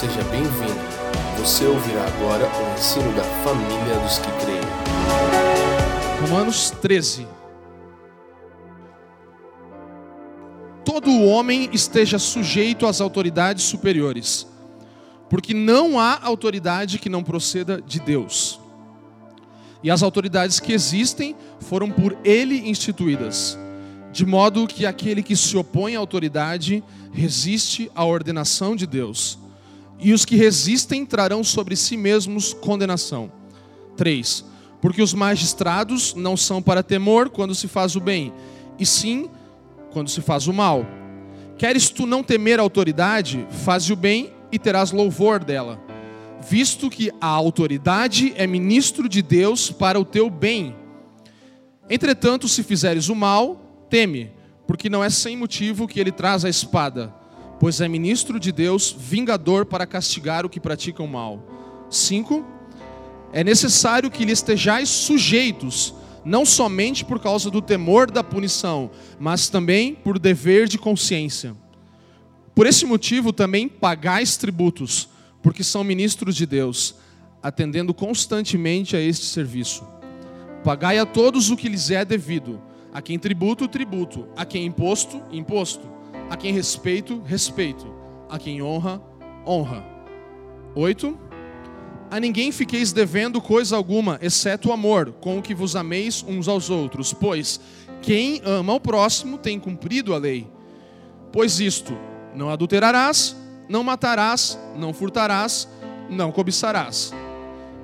seja bem-vindo. Você ouvirá agora o ensino da família dos que creem. Romanos 13. Todo homem esteja sujeito às autoridades superiores, porque não há autoridade que não proceda de Deus. E as autoridades que existem foram por ele instituídas, de modo que aquele que se opõe à autoridade resiste à ordenação de Deus, e os que resistem trarão sobre si mesmos condenação. 3. Porque os magistrados não são para temor quando se faz o bem, e sim quando se faz o mal. Queres tu não temer a autoridade, faze o bem e terás louvor dela, visto que a autoridade é ministro de Deus para o teu bem. Entretanto, se fizeres o mal, teme, porque não é sem motivo que ele traz a espada, pois é ministro de Deus, vingador para castigar o que pratica o mal. 5. É necessário que lhe estejais sujeitos, não somente por causa do temor da punição, mas também por dever de consciência. Por esse motivo também pagais tributos, porque são ministros de Deus, atendendo constantemente a este serviço. Pagai a todos o que lhes é devido a quem tributo, tributo. A quem imposto, imposto. A quem respeito, respeito. A quem honra, honra. 8. A ninguém fiqueis devendo coisa alguma, exceto o amor, com o que vos ameis uns aos outros. Pois quem ama o próximo tem cumprido a lei. Pois isto, não adulterarás, não matarás, não furtarás, não cobiçarás.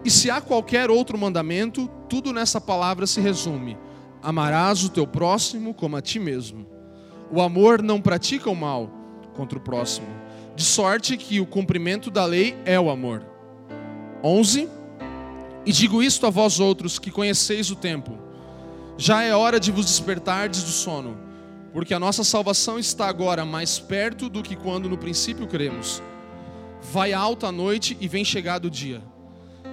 E se há qualquer outro mandamento, tudo nessa palavra se resume Amarás o teu próximo como a ti mesmo. O amor não pratica o mal contra o próximo, de sorte que o cumprimento da lei é o amor. 11. E digo isto a vós outros que conheceis o tempo. Já é hora de vos despertardes do sono, porque a nossa salvação está agora mais perto do que quando no princípio cremos. Vai alta a noite e vem chegado o dia.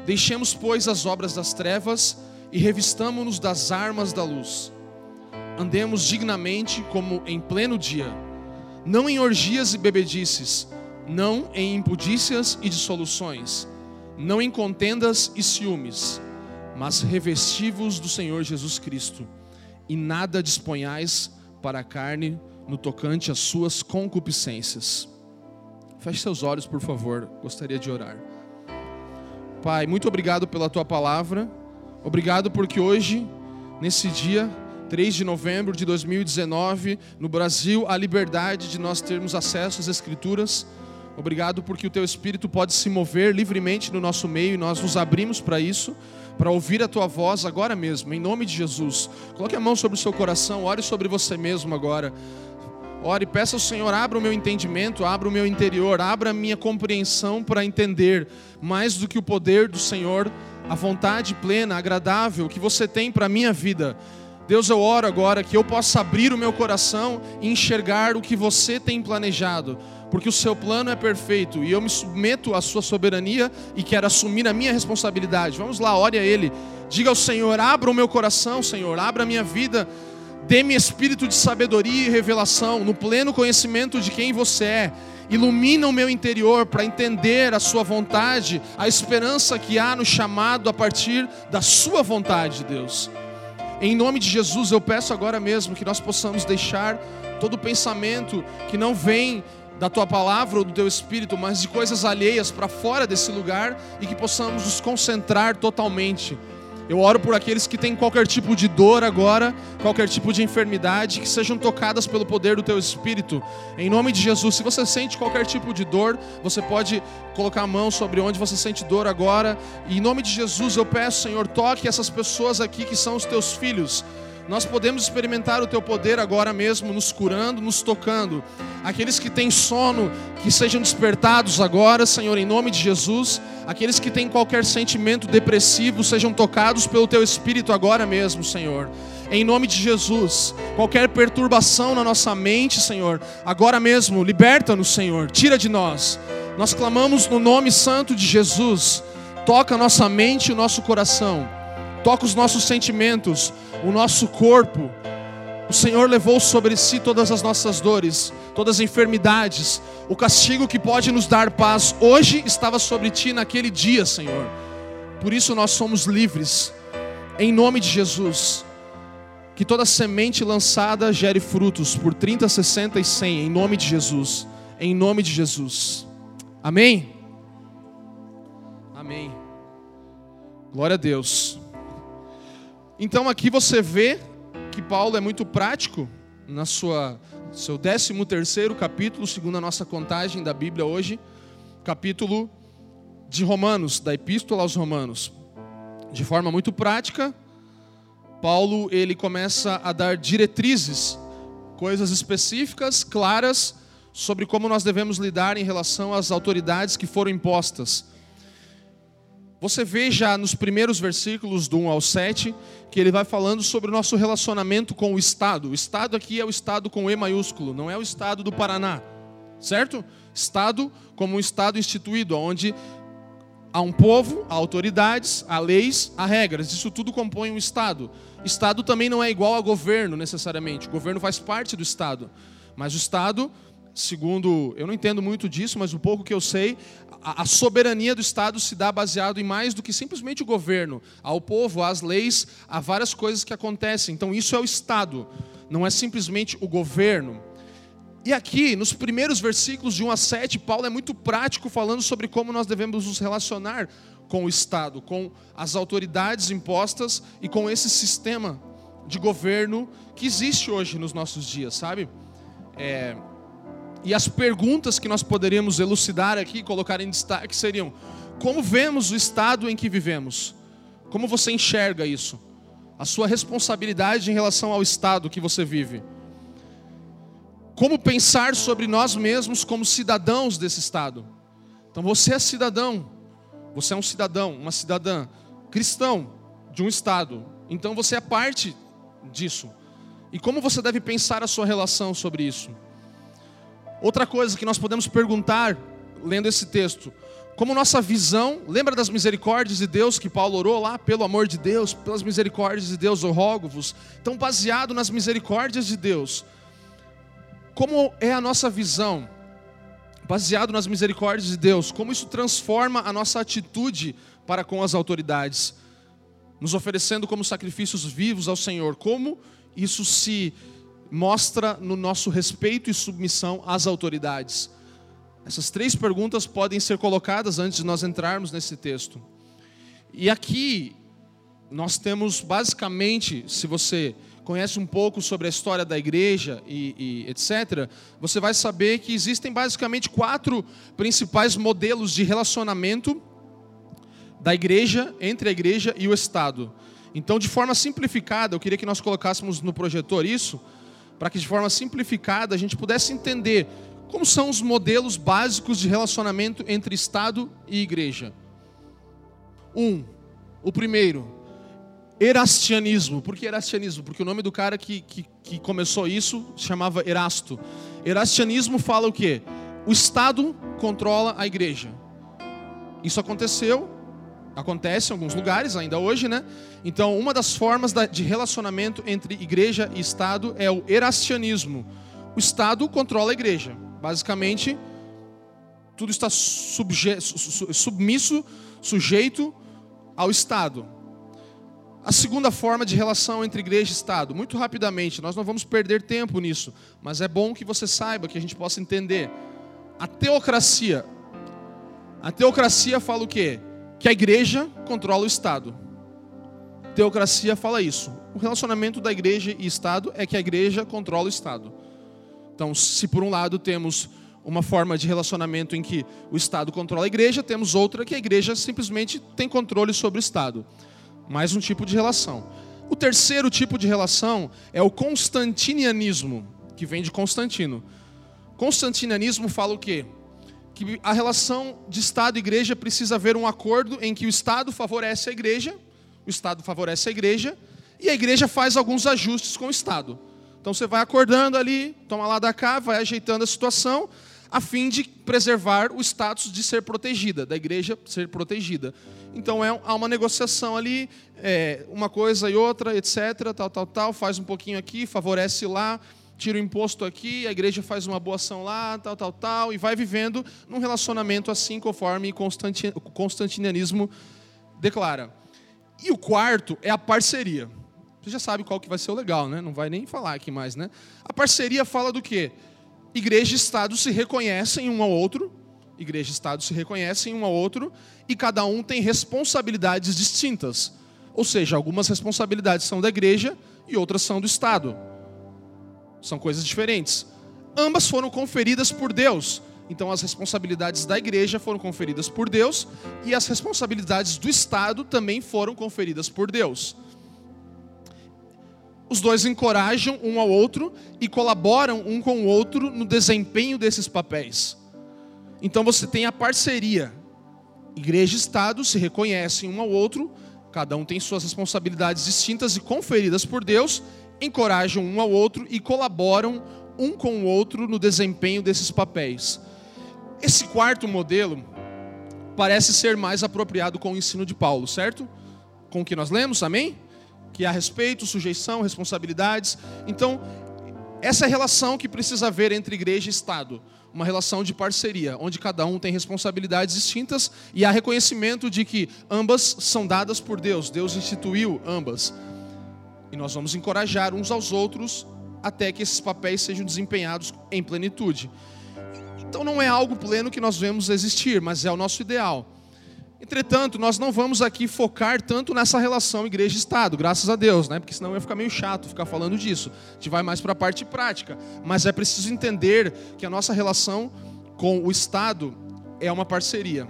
Deixemos, pois, as obras das trevas e revistamo-nos das armas da luz. Andemos dignamente como em pleno dia, não em orgias e bebedices, não em impudícias e dissoluções, não em contendas e ciúmes, mas revestivos do Senhor Jesus Cristo, e nada disponhais para a carne no tocante às suas concupiscências. Feche seus olhos, por favor, gostaria de orar. Pai, muito obrigado pela tua palavra. Obrigado porque hoje, nesse dia, 3 de novembro de 2019, no Brasil, a liberdade de nós termos acesso às Escrituras. Obrigado porque o Teu Espírito pode se mover livremente no nosso meio e nós nos abrimos para isso, para ouvir a Tua voz agora mesmo, em nome de Jesus. Coloque a mão sobre o seu coração, ore sobre você mesmo agora. Ore, peça ao Senhor, abra o meu entendimento, abra o meu interior, abra a minha compreensão para entender mais do que o poder do Senhor a vontade plena, agradável que você tem para a minha vida. Deus, eu oro agora que eu possa abrir o meu coração e enxergar o que você tem planejado, porque o seu plano é perfeito e eu me submeto à sua soberania e quero assumir a minha responsabilidade. Vamos lá, ore a Ele. Diga ao Senhor: abra o meu coração, Senhor, abra a minha vida, dê-me espírito de sabedoria e revelação, no pleno conhecimento de quem você é ilumina o meu interior para entender a Sua vontade, a esperança que há no chamado a partir da Sua vontade, Deus. Em nome de Jesus, eu peço agora mesmo que nós possamos deixar todo pensamento que não vem da tua palavra ou do teu espírito, mas de coisas alheias para fora desse lugar e que possamos nos concentrar totalmente eu oro por aqueles que têm qualquer tipo de dor agora, qualquer tipo de enfermidade, que sejam tocadas pelo poder do teu espírito. Em nome de Jesus, se você sente qualquer tipo de dor, você pode colocar a mão sobre onde você sente dor agora. E em nome de Jesus, eu peço, Senhor, toque essas pessoas aqui que são os teus filhos nós podemos experimentar o teu poder agora mesmo, nos curando, nos tocando. Aqueles que têm sono, que sejam despertados agora, Senhor, em nome de Jesus. Aqueles que têm qualquer sentimento depressivo, sejam tocados pelo teu espírito agora mesmo, Senhor. Em nome de Jesus, qualquer perturbação na nossa mente, Senhor, agora mesmo, liberta-nos, Senhor, tira de nós. Nós clamamos no nome santo de Jesus. Toca a nossa mente e o nosso coração. Toca os nossos sentimentos o nosso corpo. O Senhor levou sobre si todas as nossas dores, todas as enfermidades. O castigo que pode nos dar paz hoje estava sobre ti naquele dia, Senhor. Por isso nós somos livres. Em nome de Jesus. Que toda semente lançada gere frutos por 30, 60 e 100, em nome de Jesus. Em nome de Jesus. Amém? Amém. Glória a Deus. Então aqui você vê que Paulo é muito prático na sua seu 13 terceiro capítulo, segundo a nossa contagem da Bíblia hoje, capítulo de Romanos, da Epístola aos Romanos. De forma muito prática, Paulo ele começa a dar diretrizes, coisas específicas, claras sobre como nós devemos lidar em relação às autoridades que foram impostas. Você vê já nos primeiros versículos do 1 ao 7 que ele vai falando sobre o nosso relacionamento com o Estado. O Estado aqui é o Estado com E maiúsculo, não é o Estado do Paraná, certo? Estado como um Estado instituído, onde há um povo, há autoridades, há leis, há regras. Isso tudo compõe um Estado. Estado também não é igual a governo necessariamente. O governo faz parte do Estado. Mas o Estado segundo, eu não entendo muito disso, mas o pouco que eu sei, a, soberania do Estado se dá baseado em mais do que simplesmente o governo, ao povo, às leis, a várias coisas que acontecem. Então isso é o Estado, não é simplesmente o governo. E aqui, nos primeiros versículos de 1 a 7, Paulo é muito prático falando sobre como nós devemos nos relacionar com o Estado, com as autoridades impostas e com esse sistema de governo que existe hoje nos nossos dias, sabe? É, e as perguntas que nós poderíamos elucidar aqui, colocar em destaque, seriam: como vemos o estado em que vivemos? Como você enxerga isso? A sua responsabilidade em relação ao estado que você vive. Como pensar sobre nós mesmos como cidadãos desse estado? Então você é cidadão, você é um cidadão, uma cidadã cristão de um estado. Então você é parte disso. E como você deve pensar a sua relação sobre isso? Outra coisa que nós podemos perguntar, lendo esse texto, como nossa visão, lembra das misericórdias de Deus que Paulo orou lá, pelo amor de Deus, pelas misericórdias de Deus eu rogo-vos. Então, baseado nas misericórdias de Deus, como é a nossa visão, baseado nas misericórdias de Deus, como isso transforma a nossa atitude para com as autoridades, nos oferecendo como sacrifícios vivos ao Senhor, como isso se mostra no nosso respeito e submissão às autoridades? Essas três perguntas podem ser colocadas antes de nós entrarmos nesse texto. E aqui nós temos basicamente, se você conhece um pouco sobre a história da igreja e, e, etc., você vai saber que existem basicamente quatro principais modelos de relacionamento da igreja, entre a igreja e o Estado. Então, de forma simplificada, eu queria que nós colocássemos no projetor isso para que de forma simplificada a gente pudesse entender como são os modelos básicos de relacionamento entre Estado e igreja. Um, o primeiro, Erastianismo. Por que Erastianismo? Porque o nome do cara que, que, que começou isso chamava Erasto. Erastianismo fala o quê? O Estado controla a igreja. Isso aconteceu Acontece em alguns lugares ainda hoje, né? Então, uma das formas de relacionamento entre igreja e Estado é o erastianismo. O Estado controla a igreja. Basicamente, tudo está submisso, sujeito ao Estado. A segunda forma de relação entre igreja e Estado, muito rapidamente, nós não vamos perder tempo nisso, mas é bom que você saiba, que a gente possa entender. A teocracia. A teocracia fala o quê? Que a igreja controla o Estado. Teocracia fala isso. O relacionamento da igreja e Estado é que a igreja controla o Estado. Então, se por um lado temos uma forma de relacionamento em que o Estado controla a igreja, temos outra que a igreja simplesmente tem controle sobre o Estado. Mais um tipo de relação. O terceiro tipo de relação é o constantinianismo, que vem de Constantino. Constantinianismo fala o quê? Que a relação de Estado e igreja precisa haver um acordo em que o Estado favorece a igreja, o Estado favorece a igreja, e a igreja faz alguns ajustes com o Estado. Então você vai acordando ali, toma lá da cá, vai ajeitando a situação, a fim de preservar o status de ser protegida, da igreja ser protegida. Então é, há uma negociação ali, é, uma coisa e outra, etc, tal, tal, tal, faz um pouquinho aqui, favorece lá, tira o imposto aqui, a igreja faz uma boa ação lá, tal, tal, tal, e vai vivendo num relacionamento assim, conforme o constantinianismo declara. E o quarto é a parceria. Você já sabe qual que vai ser o legal, né? Não vai nem falar aqui mais, né? A parceria fala do quê? Igreja e Estado se reconhecem um ao outro, igreja e Estado se reconhecem um ao outro, e cada um tem responsabilidades distintas. Ou seja, algumas responsabilidades são da igreja e outras são do Estado. São coisas diferentes. Ambas foram conferidas por Deus. Então, as responsabilidades da igreja foram conferidas por Deus e as responsabilidades do Estado também foram conferidas por Deus. Os dois encorajam um ao outro e colaboram um com o outro no desempenho desses papéis. Então, você tem a parceria. Igreja e Estado se reconhecem um ao outro, cada um tem suas responsabilidades distintas e conferidas por Deus, encorajam um ao outro e colaboram um com o outro no desempenho desses papéis. Esse quarto modelo parece ser mais apropriado com o ensino de Paulo, certo? Com o que nós lemos, amém? Que há respeito, sujeição, responsabilidades. Então, essa é a relação que precisa haver entre igreja e Estado. Uma relação de parceria, onde cada um tem responsabilidades distintas e há reconhecimento de que ambas são dadas por Deus. Deus instituiu ambas. E nós vamos encorajar uns aos outros até que esses papéis sejam desempenhados em plenitude. Então não é algo pleno que nós vemos existir, mas é o nosso ideal. Entretanto, nós não vamos aqui focar tanto nessa relação igreja-estado, graças a Deus, né? Porque senão ia ficar meio chato ficar falando disso. A gente vai mais para a parte prática. Mas é preciso entender que a nossa relação com o Estado é uma parceria.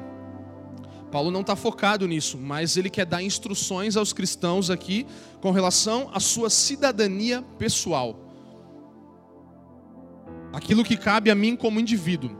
Paulo não está focado nisso, mas ele quer dar instruções aos cristãos aqui com relação à sua cidadania pessoal aquilo que cabe a mim como indivíduo.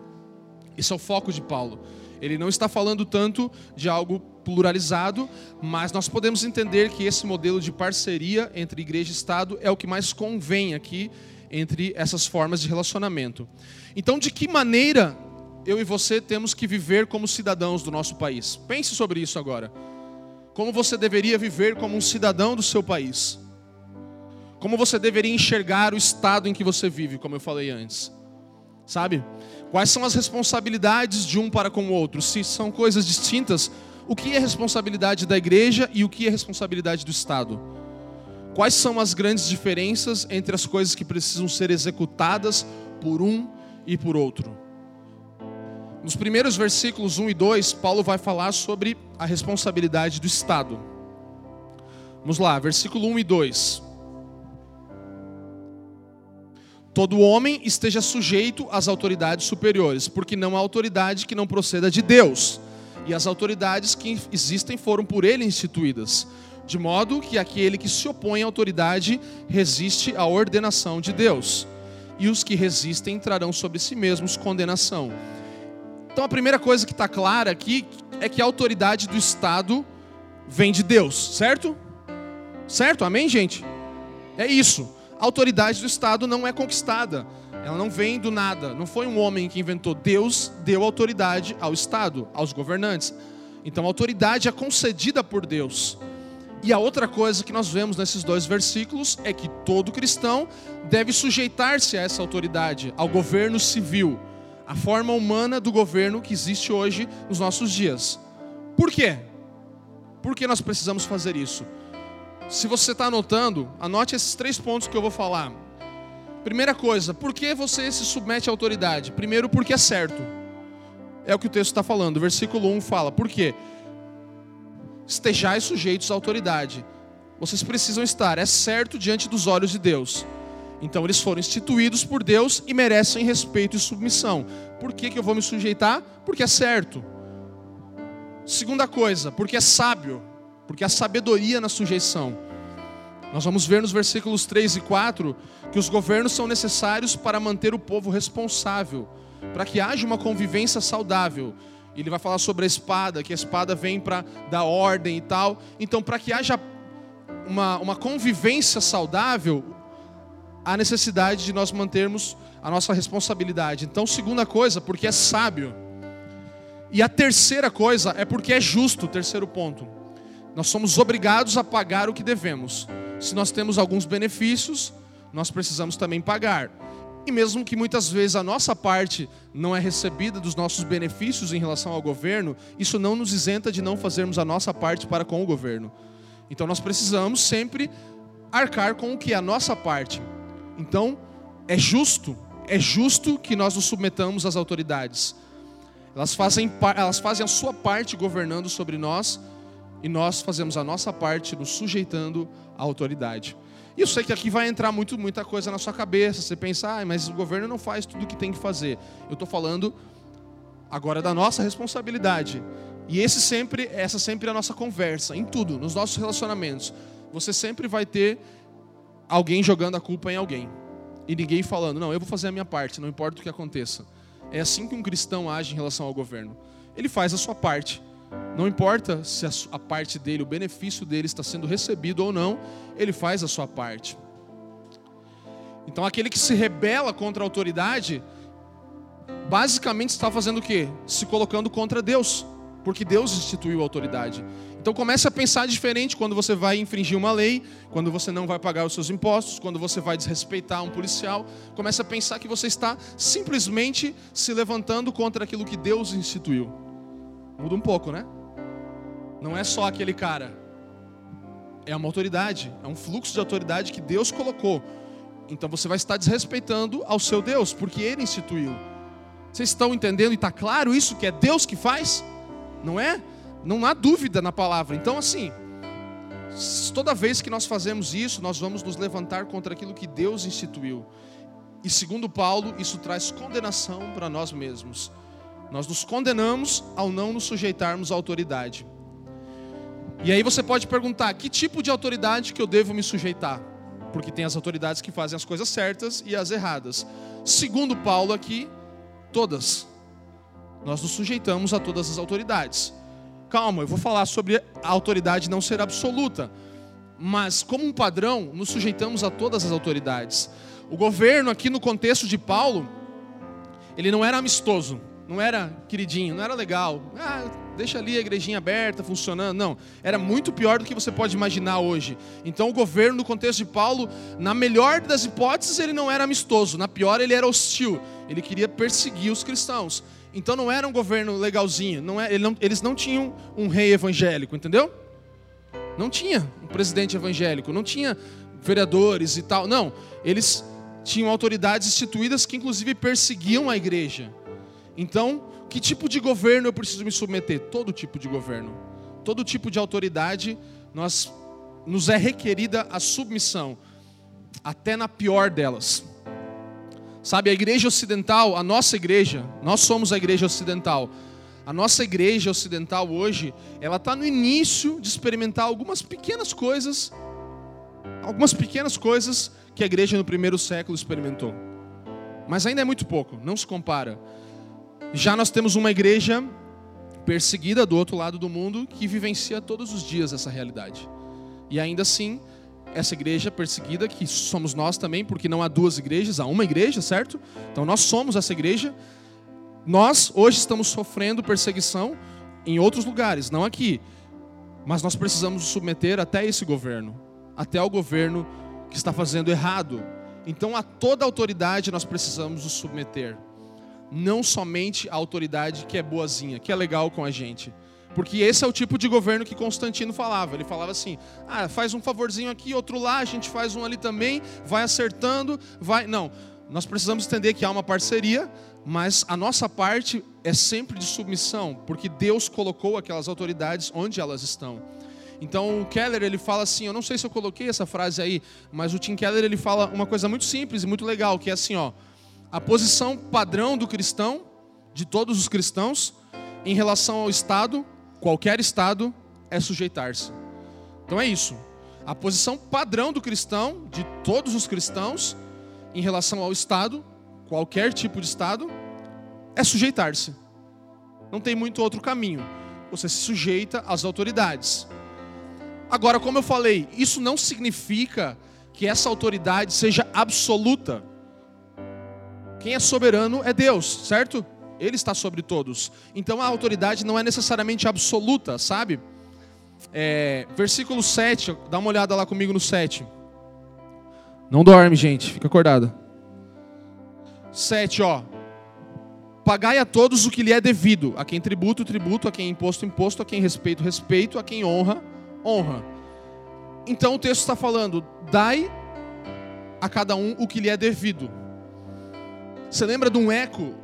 Esse é o foco de Paulo. Ele não está falando tanto de algo pluralizado, mas nós podemos entender que esse modelo de parceria entre igreja e Estado é o que mais convém aqui entre essas formas de relacionamento. Então, de que maneira eu e você temos que viver como cidadãos do nosso país? Pense sobre isso agora. Como você deveria viver como um cidadão do seu país? Como você deveria enxergar o estado em que você vive, como eu falei antes. Sabe? Quais são as responsabilidades de um para com o outro? Se são coisas distintas, o que é responsabilidade da igreja e o que é responsabilidade do Estado? Quais são as grandes diferenças entre as coisas que precisam ser executadas por um e por outro? Nos primeiros versículos 1 e 2, Paulo vai falar sobre a responsabilidade do Estado. Vamos lá, versículo 1 e 2. Todo homem esteja sujeito às autoridades superiores, porque não há autoridade que não proceda de Deus. E as autoridades que existem foram por ele instituídas. De modo que aquele que se opõe à autoridade resiste à ordenação de Deus. E os que resistem trarão sobre si mesmos condenação. Então a primeira coisa que está clara aqui é que a autoridade do Estado vem de Deus, certo? Certo? Amém, gente? É isso a autoridade do Estado não é conquistada. Ela não vem do nada. Não foi um homem que inventou. Deus deu autoridade ao Estado, aos governantes. Então a autoridade é concedida por Deus. E a outra coisa que nós vemos nesses dois versículos é que todo cristão deve sujeitar-se a essa autoridade, ao governo civil, a forma humana do governo que existe hoje nos nossos dias. Por quê? Por que nós precisamos fazer isso? Se você está anotando, anote esses três pontos que eu vou falar. Primeira coisa, por que você se submete à autoridade? Primeiro, porque é certo. É o que o texto está falando. O versículo 1 fala, por quê? Estejais sujeitos à autoridade. Vocês precisam estar, é certo diante dos olhos de Deus. Então eles foram instituídos por Deus e merecem respeito e submissão. Por que, que eu vou me sujeitar? Porque é certo. Segunda coisa, porque é sábio porque há sabedoria na sujeição. Nós vamos ver nos versículos 3 e 4 que os governos são necessários para manter o povo responsável, para que haja uma convivência saudável. Ele vai falar sobre a espada, que a espada vem para dar ordem e tal. Então, para que haja uma, uma convivência saudável, há necessidade de nós mantermos a nossa responsabilidade. Então, segunda coisa, porque é sábio. E a terceira coisa é porque é justo, terceiro ponto. Nós somos obrigados a pagar o que devemos. Se nós temos alguns benefícios, nós precisamos também pagar. E mesmo que muitas vezes a nossa parte não é recebida dos nossos benefícios em relação ao governo, isso não nos isenta de não fazermos a nossa parte para com o governo. Então nós precisamos sempre arcar com o que é a nossa parte. Então, é justo, é justo que nós nos submetamos às autoridades. Elas fazem, elas fazem a sua parte governando sobre nós e nós fazemos a nossa parte nos sujeitando à autoridade. E eu sei que aqui vai entrar muito, muita coisa na sua cabeça. Você pensa, ah, mas o governo não faz tudo o que tem que fazer. Eu estou falando agora da nossa responsabilidade. E esse sempre, essa sempre é a nossa conversa, em tudo, nos nossos relacionamentos. Você sempre vai ter alguém jogando a culpa em alguém. E ninguém falando, não, eu vou fazer a minha parte, não importa o que aconteça. É assim que um cristão age em relação ao governo. Ele faz a sua parte. Não importa se a, parte dele, o benefício dele está sendo recebido ou não, ele faz a sua parte. Então aquele que se rebela contra a autoridade, basicamente está fazendo o quê? Se colocando contra Deus, porque Deus instituiu a autoridade. Então comece a pensar diferente quando você vai infringir uma lei, quando você não vai pagar os seus impostos, quando você vai desrespeitar um policial. Comece a pensar que você está simplesmente se levantando contra aquilo que Deus instituiu. Muda um pouco, né? Não é só aquele cara. É uma autoridade, é um fluxo de autoridade que Deus colocou. Então você vai estar desrespeitando ao seu Deus, porque ele instituiu. Vocês estão entendendo e está claro isso que é Deus que faz? Não é? Não há dúvida na palavra. Então assim, toda vez que nós fazemos isso, nós vamos nos levantar contra aquilo que Deus instituiu. E segundo Paulo, isso traz condenação para nós mesmos. Nós nos condenamos ao não nos sujeitarmos à autoridade. E aí você pode perguntar: que tipo de autoridade que eu devo me sujeitar? Porque tem as autoridades que fazem as coisas certas e as erradas. Segundo Paulo aqui, todas. Nós nos sujeitamos a todas as autoridades. Calma, eu vou falar sobre a autoridade não ser absoluta. Mas, como um padrão, nos sujeitamos a todas as autoridades. O governo, aqui no contexto de Paulo, ele não era amistoso não era queridinho, não era legal. Ah, deixa ali a igrejinha aberta, funcionando. Não, era muito pior do que você pode imaginar hoje. Então o governo, no contexto de Paulo, na melhor das hipóteses, ele não era amistoso, na pior, ele era hostil. Ele queria perseguir os cristãos. Então não era um governo legalzinho. Não é, ele não, eles não tinham um rei evangélico, entendeu? Não tinha um presidente evangélico, não tinha vereadores e tal. Não, eles tinham autoridades instituídas que inclusive perseguiam a igreja. Então, que tipo de governo eu preciso me submeter? Todo tipo de governo. Todo tipo de autoridade, nós nos é requerida a submissão, até na pior delas. Sabe, a igreja ocidental, a nossa igreja, nós somos a igreja ocidental. A nossa igreja ocidental hoje, ela está no início de experimentar algumas pequenas coisas, algumas pequenas coisas que a igreja no primeiro século experimentou. Mas ainda é muito pouco, não se compara. Já nós temos uma igreja perseguida do outro lado do mundo que vivencia todos os dias essa realidade. E ainda assim, essa igreja perseguida, que somos nós também, porque não há duas igrejas, há uma igreja, certo? Então nós somos essa igreja. Nós hoje estamos sofrendo perseguição em outros lugares, não aqui. Mas nós precisamos nos submeter até esse governo, até o governo que está fazendo errado. Então a toda autoridade nós precisamos nos submeter não somente a autoridade que é boazinha, que é legal com a gente. Porque esse é o tipo de governo que Constantino falava. Ele falava assim: ah, faz um favorzinho aqui, outro lá, a gente faz um ali também, vai acertando, vai. Não, nós precisamos entender que há uma parceria, mas a nossa parte é sempre de submissão, porque Deus colocou aquelas autoridades onde elas estão. Então o Keller ele fala assim, eu não sei se eu coloquei essa frase aí, mas o Tim Keller ele fala uma coisa muito simples e muito legal, que é assim, ó, a posição padrão do cristão, de todos os cristãos, em relação ao Estado, qualquer Estado, é sujeitar-se. Então é isso. A posição padrão do cristão, de todos os cristãos, em relação ao Estado, qualquer tipo de Estado, é sujeitar-se. Não tem muito outro caminho. Você se sujeita às autoridades. Agora, como eu falei, isso não significa que essa autoridade seja absoluta Quem é soberano é Deus, certo? Ele está sobre todos. Então a autoridade não é necessariamente absoluta, sabe? É, versículo 7, dá uma olhada lá comigo no 7. Não dorme, gente, fica acordado. 7, ó. Pagai a todos o que lhe é devido, a quem tributo, tributo, a quem imposto, imposto, a quem respeito, respeito, a quem honra, honra. Então o texto está falando: dai a cada um o que lhe é devido. Você lembra de um eco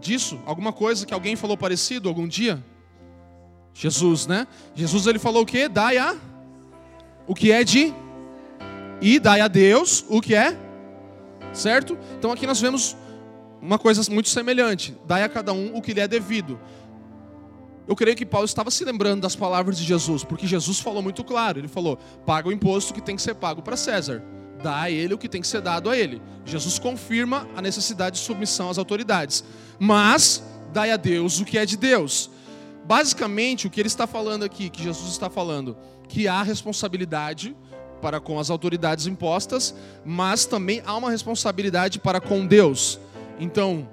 disso? Alguma coisa que alguém falou parecido algum dia? Jesus, né? Jesus ele falou o quê? Dai a o que é de e dai a Deus o que é certo? Então aqui nós vemos uma coisa muito semelhante: dai a cada um o que lhe é devido. Eu creio que Paulo estava se lembrando das palavras de Jesus, porque Jesus falou muito claro: ele falou, paga o imposto que tem que ser pago para César, dá a ele o que tem que ser dado a ele. Jesus confirma a necessidade de submissão às autoridades, mas dai a Deus o que é de Deus. Basicamente, o que ele está falando aqui, que Jesus está falando, que há responsabilidade para com as autoridades impostas, mas também há uma responsabilidade para com Deus. Então,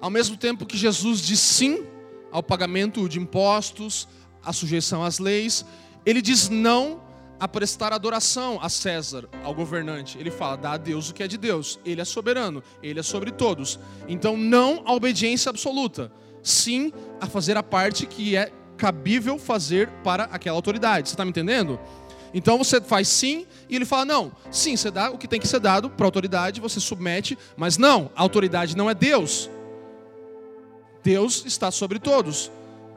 ao mesmo tempo que Jesus diz sim ao pagamento de impostos, à sujeição às leis, ele diz não a prestar adoração a César, ao governante. Ele fala: dá a Deus o que é de Deus. Ele é soberano, ele é sobre todos. Então, não a obediência absoluta, sim a fazer a parte que é cabível fazer para aquela autoridade. Você está me entendendo? Então você faz sim e ele fala: não, sim, você dá o que tem que ser dado para a autoridade, você submete, mas não, a autoridade não é Deus. Deus está sobre todos.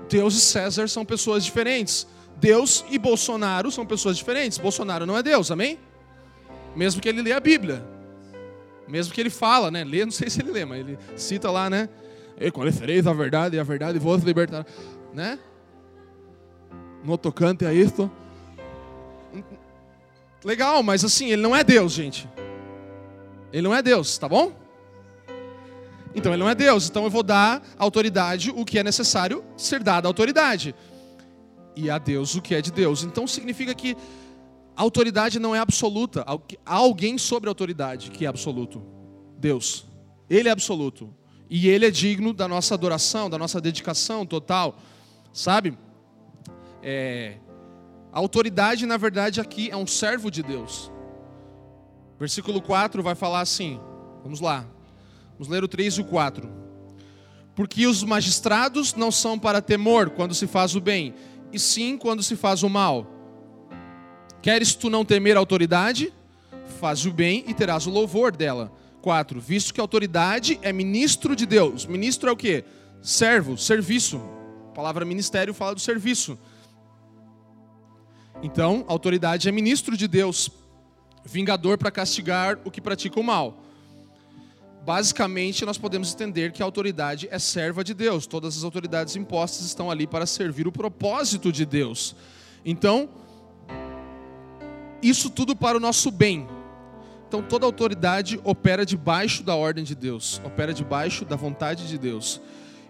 Deus e César são pessoas diferentes. Deus e Bolsonaro são pessoas diferentes. Bolsonaro não é Deus, amém? Mesmo que ele lê a Bíblia. Mesmo que ele fala, né? Lê, não sei se ele lê, mas ele cita lá, né? E conhecereis a verdade e a verdade vos libertará, né? No tocante a isto, Legal, mas assim, ele não é Deus, gente. Ele não é Deus, tá bom? Então ele não é Deus, então eu vou dar autoridade o que é necessário ser dado autoridade. E a Deus o que é de Deus. Então significa que a autoridade não é absoluta. Há alguém sobre a autoridade que é absoluto. Deus. Ele é absoluto. E ele é digno da nossa adoração, da nossa dedicação total. Sabe? É, a autoridade, na verdade, aqui é um servo de Deus. Versículo 4 vai falar assim. Vamos lá. Vamos ler o 3 e o 4. Porque os magistrados não são para temor quando se faz o bem, e sim quando se faz o mal. Queres tu não temer a autoridade? Faz o bem e terás o louvor dela. 4. Visto que a autoridade é ministro de Deus. Ministro é o que? Servo, serviço. A palavra ministério fala do serviço. Então, a autoridade é ministro de Deus, vingador para castigar o que pratica o mal. Basicamente, nós podemos entender que a autoridade é serva de Deus. Todas as autoridades impostas estão ali para servir o propósito de Deus. Então, isso tudo para o nosso bem. Então, toda autoridade opera debaixo da ordem de Deus, opera debaixo da vontade de Deus.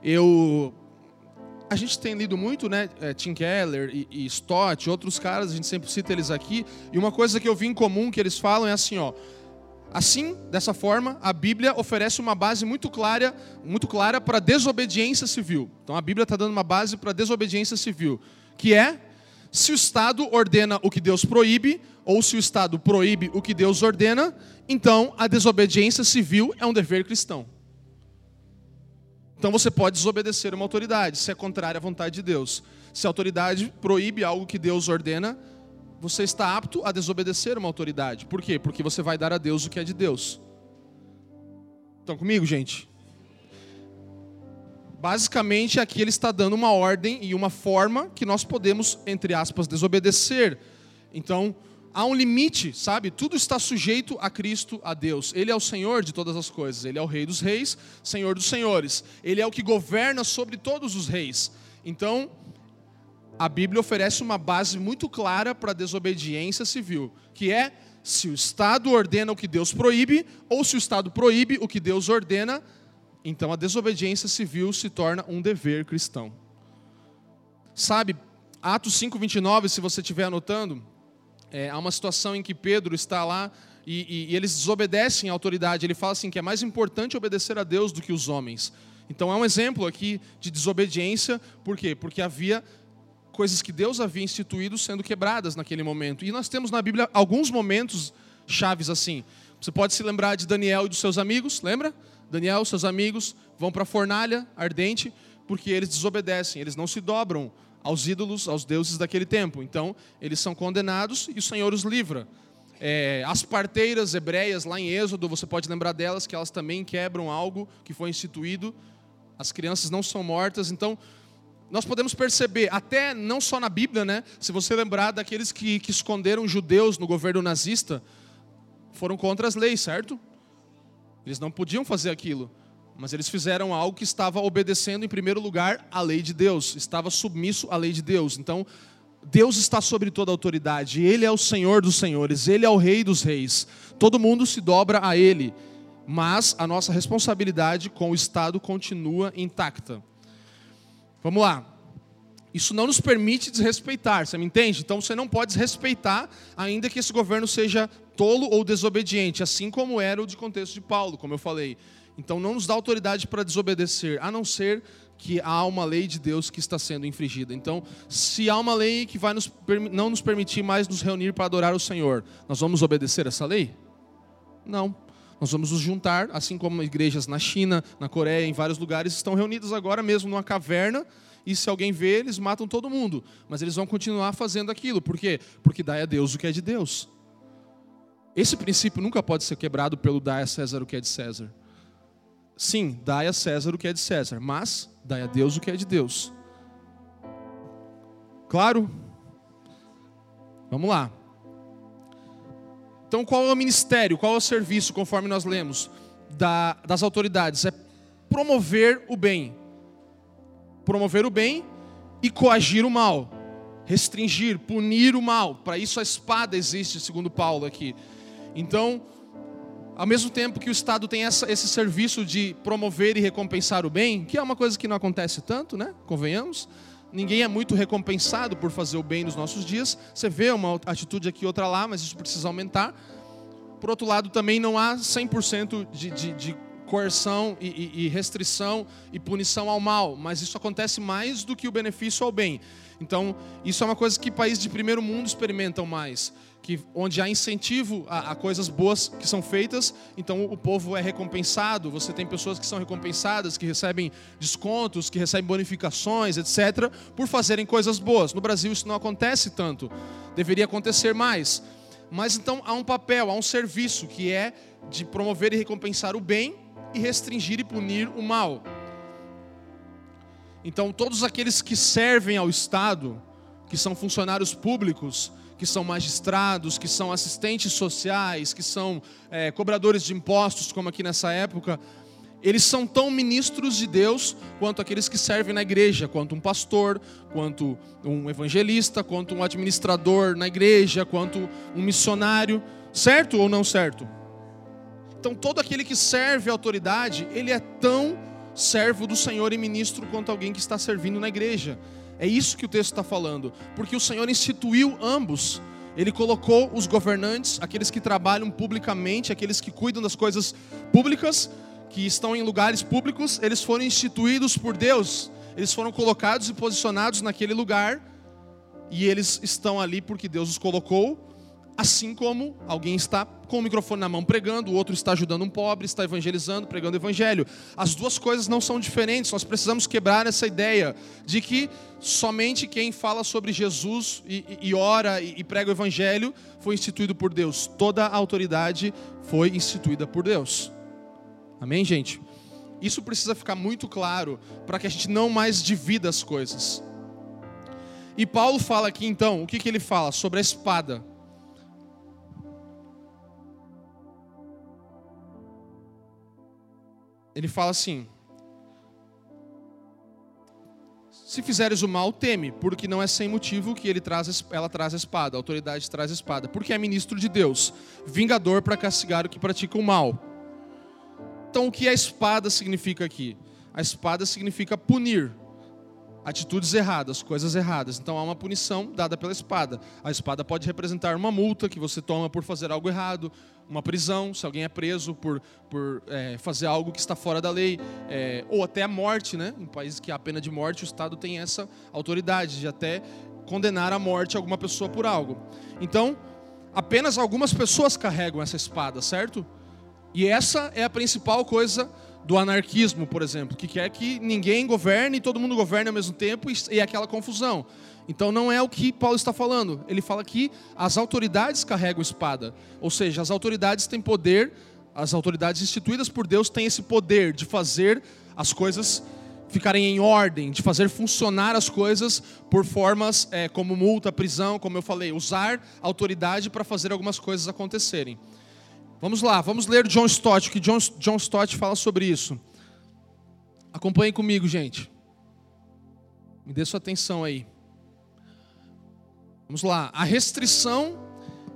Eu a gente tem lido muito, né? É, Tim Keller e, e Stott, outros caras, a gente sempre cita eles aqui. E uma coisa que eu vi em comum que eles falam é assim, ó. Assim, dessa forma, a Bíblia oferece uma base muito clara, muito clara para desobediência civil. Então a Bíblia está dando uma base para desobediência civil, que é se o Estado ordena o que Deus proíbe, ou se o Estado proíbe o que Deus ordena, então a desobediência civil é um dever cristão. Então você pode desobedecer uma autoridade, se é contrária à vontade de Deus. Se a autoridade proíbe algo que Deus ordena, você está apto a desobedecer uma autoridade. Por quê? Porque você vai dar a Deus o que é de Deus. Estão comigo, gente? Basicamente, aqui ele está dando uma ordem e uma forma que nós podemos, entre aspas, desobedecer. Então, há um limite, sabe? Tudo está sujeito a Cristo, a Deus. Ele é o Senhor de todas as coisas. Ele é o Rei dos Reis, Senhor dos Senhores. Ele é o que governa sobre todos os reis. Então, a Bíblia oferece uma base muito clara para a desobediência civil, que é se o Estado ordena o que Deus proíbe, ou se o Estado proíbe o que Deus ordena, então a desobediência civil se torna um dever cristão. Sabe, Atos 5:29, se você estiver anotando, é, há uma situação em que Pedro está lá e, e, e, eles desobedecem à autoridade. Ele fala assim que é mais importante obedecer a Deus do que os homens. Então é um exemplo aqui de desobediência, por quê? Porque havia coisas que Deus havia instituído sendo quebradas naquele momento. E nós temos na Bíblia alguns momentos chaves assim. Você pode se lembrar de Daniel e dos seus amigos, lembra? Daniel e seus amigos vão para a fornalha ardente porque eles desobedecem, eles não se dobram aos ídolos, aos deuses daquele tempo. Então, eles são condenados e o Senhor os livra. É, as parteiras hebreias, lá em Êxodo, você pode lembrar delas que elas também quebram algo que foi instituído. As crianças não são mortas. Então, nós podemos perceber, até não só na Bíblia, né? Se você lembrar daqueles que, que esconderam judeus no governo nazista, foram contra as leis, certo? Eles não podiam fazer aquilo, mas eles fizeram algo que estava obedecendo, em primeiro lugar, a lei de Deus, estava submisso à lei de Deus. Então, Deus está sobre toda autoridade, Ele é o Senhor dos senhores, Ele é o Rei dos reis, todo mundo se dobra a Ele, mas a nossa responsabilidade com o Estado continua intacta. Vamos lá. Isso não nos permite desrespeitar, você me entende? Então você não pode desrespeitar, ainda que esse governo seja tolo ou desobediente, assim como era o de contexto de Paulo, como eu falei. Então não nos dá autoridade para desobedecer, a não ser que há uma lei de Deus que está sendo infringida. Então, se há uma lei que vai nos, não nos permitir mais nos reunir para adorar o Senhor, nós vamos obedecer essa lei? Não. Nós vamos nos juntar, assim como igrejas na China, na Coreia, em vários lugares, estão reunidas agora mesmo numa caverna, e se alguém vê, eles matam todo mundo. Mas eles vão continuar fazendo aquilo. Por quê? Porque dai a Deus o que é de Deus. Esse princípio nunca pode ser quebrado pelo dai a César o que é de César. Sim, dai a César o que é de César, mas dai a Deus o que é de Deus. Claro? Vamos lá. Então, qual é o ministério, qual é o serviço, conforme nós lemos, da, das autoridades? É promover o bem. Promover o bem e coagir o mal. Restringir, punir o mal. Para isso a espada existe, segundo Paulo aqui. Então, ao mesmo tempo que o Estado tem essa, esse serviço de promover e recompensar o bem, que é uma coisa que não acontece tanto, né? Convenhamos. Ninguém é muito recompensado por fazer o bem nos nossos dias. Você vê uma atitude aqui, outra lá, mas isso precisa aumentar. Por outro lado, também não há 100% de, de, de coerção e, e, e restrição e punição ao mal, mas isso acontece mais do que o benefício ao bem. Então, isso é uma coisa que países de primeiro mundo experimentam mais que onde há incentivo a, a, coisas boas que são feitas, então o povo é recompensado. Você tem pessoas que são recompensadas, que recebem descontos, que recebem bonificações, etc., por fazerem coisas boas. No Brasil isso não acontece tanto, deveria acontecer mais. Mas então há um papel, há um serviço que é de promover e recompensar o bem e restringir e punir o mal. Então todos aqueles que servem ao Estado, que são funcionários públicos, que são magistrados, que são assistentes sociais, que são é, cobradores de impostos, como aqui nessa época, eles são tão ministros de Deus quanto aqueles que servem na igreja, quanto um pastor, quanto um evangelista, quanto um administrador na igreja, quanto um missionário, certo ou não certo? Então todo aquele que serve a autoridade, ele é tão servo do Senhor e ministro quanto alguém que está servindo na igreja. É isso que o texto está falando, porque o Senhor instituiu ambos. Ele colocou os governantes, aqueles que trabalham publicamente, aqueles que cuidam das coisas públicas, que estão em lugares públicos, eles foram instituídos por Deus, eles foram colocados e posicionados naquele lugar, e eles estão ali porque Deus os colocou Assim como alguém está com o microfone na mão pregando, o outro está ajudando um pobre, está evangelizando, pregando o evangelho. As duas coisas não são diferentes, nós precisamos quebrar essa ideia de que somente quem fala sobre Jesus e, e, e ora e, e prega o evangelho foi instituído por Deus. Toda a autoridade foi instituída por Deus. Amém, gente? Isso precisa ficar muito claro para que a gente não mais divida as coisas. E Paulo fala aqui então, o que, que ele fala? Sobre a espada. Ele fala assim: Se fizeres o mal, teme, porque não é sem motivo que ele traz, ela traz a espada, a autoridade traz a espada, porque é ministro de Deus, vingador para castigar o que pratica o mal. Então, o que a espada significa aqui? A espada significa punir. Atitudes erradas, coisas erradas. Então há uma punição dada pela espada. A espada pode representar uma multa que você toma por fazer algo errado, uma prisão, se alguém é preso por, por é, fazer algo que está fora da lei, é, ou até a morte, né? Em países que há pena de morte, o Estado tem essa autoridade de até condenar à morte alguma pessoa por algo. Então, apenas algumas pessoas carregam essa espada, certo? E essa é a principal coisa do anarquismo, por exemplo, que quer que ninguém governe e todo mundo governe ao mesmo tempo e aquela confusão. Então não é o que Paulo está falando. Ele fala que as autoridades carregam espada, ou seja, as autoridades têm poder, as autoridades instituídas por Deus têm esse poder de fazer as coisas ficarem em ordem, de fazer funcionar as coisas por formas é, como multa, prisão, como eu falei, usar autoridade para fazer algumas coisas acontecerem. Vamos lá, vamos ler John Stott, que John, John Stott fala sobre isso. Acompanhe comigo, gente. Me dê sua atenção aí. Vamos lá. A restrição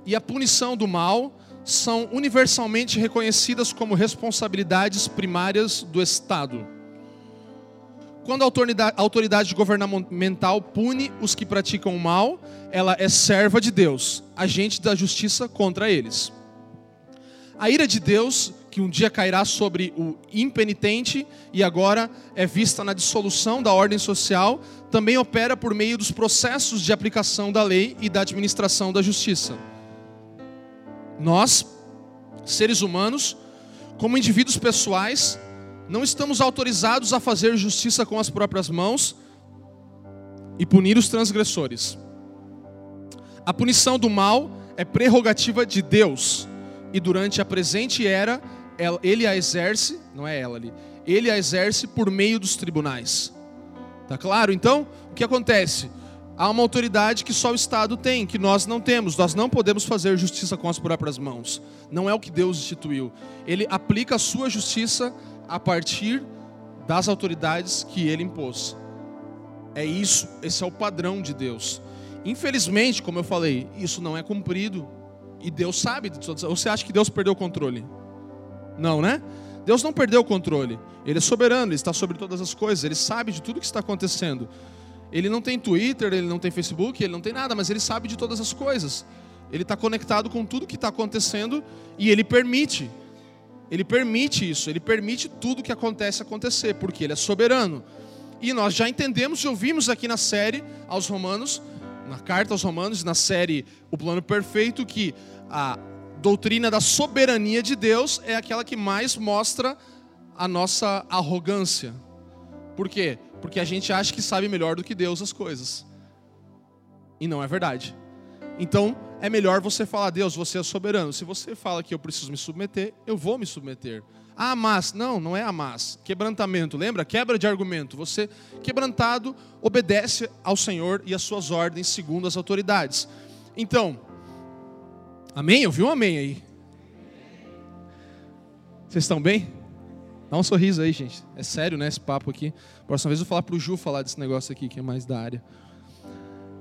e a punição do mal são universalmente reconhecidas como responsabilidades primárias do Estado. Quando a autoridade governamental pune os que praticam o mal, ela é serva de Deus, agente da justiça contra eles. A ira de Deus, que um dia cairá sobre o impenitente e agora é vista na dissolução da ordem social, também opera por meio dos processos de aplicação da lei e da administração da justiça. Nós, seres humanos, como indivíduos pessoais, não estamos autorizados a fazer justiça com as próprias mãos e punir os transgressores. A punição do mal é prerrogativa de Deus e durante a presente era, ele a exerce, não é ela ali, ele a exerce por meio dos tribunais. Tá claro? Então, o que acontece? Há uma autoridade que só o Estado tem, que nós não temos. Nós não podemos fazer justiça com as próprias mãos. Não é o que Deus instituiu. Ele aplica a sua justiça a partir das autoridades que ele impôs. É isso, esse é o padrão de Deus. Infelizmente, como eu falei, isso não é cumprido e Deus sabe de todas. Você acha que Deus perdeu o controle? Não, né? Deus não perdeu o controle. Ele é soberano, ele está sobre todas as coisas, ele sabe de tudo que está acontecendo. Ele não tem Twitter, ele não tem Facebook, ele não tem nada, mas ele sabe de todas as coisas. Ele está conectado com tudo que está acontecendo e ele permite. Ele permite isso, ele permite tudo que acontece acontecer, porque ele é soberano. E nós já entendemos e ouvimos aqui na série aos Romanos na carta aos Romanos, na série O Plano Perfeito, que a doutrina da soberania de Deus é aquela que mais mostra a nossa arrogância. Por quê? Porque a gente acha que sabe melhor do que Deus as coisas. E não é verdade. Então, é melhor você falar, Deus, você é soberano. Se você fala que eu preciso me submeter, eu vou me submeter. Ah, mas, não, não é a mas. Quebrantamento, lembra? Quebra de argumento. Você, quebrantado, obedece ao Senhor e às suas ordens segundo as autoridades. Então, amém? Eu vi um amém aí. Vocês estão bem? Dá um sorriso aí, gente. É sério, né, esse papo aqui. Próxima vez eu vou falar pro Ju falar desse negócio aqui, que é mais da área.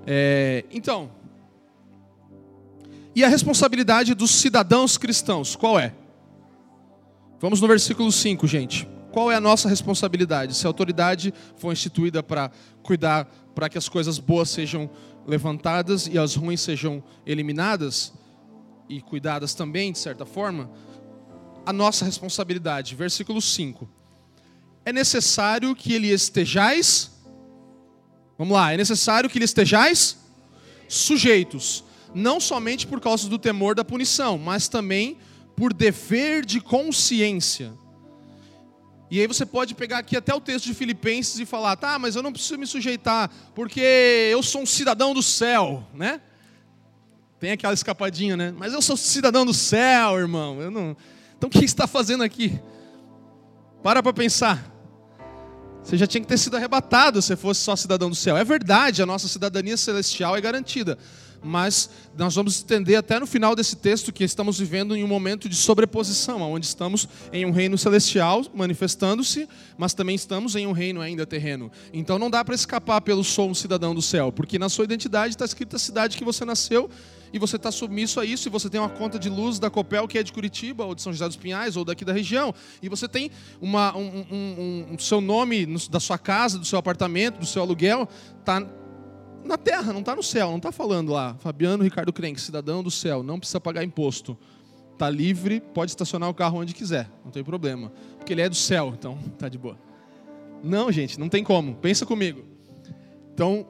É, então, e a responsabilidade dos cidadãos cristãos, qual é? Vamos no versículo 5, gente. Qual é a nossa responsabilidade? Se a autoridade for instituída para cuidar para que as coisas boas sejam levantadas e as ruins sejam eliminadas e cuidadas também, de certa forma, a nossa responsabilidade, versículo 5. É necessário que ele estejais Vamos lá, é necessário que ele estejais sujeitos, não somente por causa do temor da punição, mas também por dever de consciência. E aí você pode pegar aqui até o texto de Filipenses e falar, tá, mas eu não preciso me sujeitar, porque eu sou um cidadão do céu, né? Tem aquela escapadinha, né? Mas eu sou cidadão do céu, irmão. Eu não... Então o que está fazendo aqui? Para para pensar. Você já tinha que ter sido arrebatado se fosse só cidadão do céu. É verdade, a nossa cidadania celestial é garantida. Mas nós vamos entender até no final desse texto que estamos vivendo em um momento de sobreposição, onde estamos em um reino celestial manifestando-se, mas também estamos em um reino ainda terreno. Então não dá para escapar pelo sou um cidadão do céu, porque na sua identidade está escrita a cidade que você nasceu e você está submisso a isso, e você tem uma conta de luz da Copel que é de Curitiba, ou de São José dos Pinhais, ou daqui da região, e você tem uma, um, um, um, um seu nome no, da sua casa, do seu apartamento, do seu aluguel, está na terra, não está no céu, não está falando lá, Fabiano Ricardo Crenque, cidadão do céu, não precisa pagar imposto. Está livre, pode estacionar o carro onde quiser, não tem problema. Porque ele é do céu, então tá de boa. Não, gente, não tem como. Pensa comigo. Então,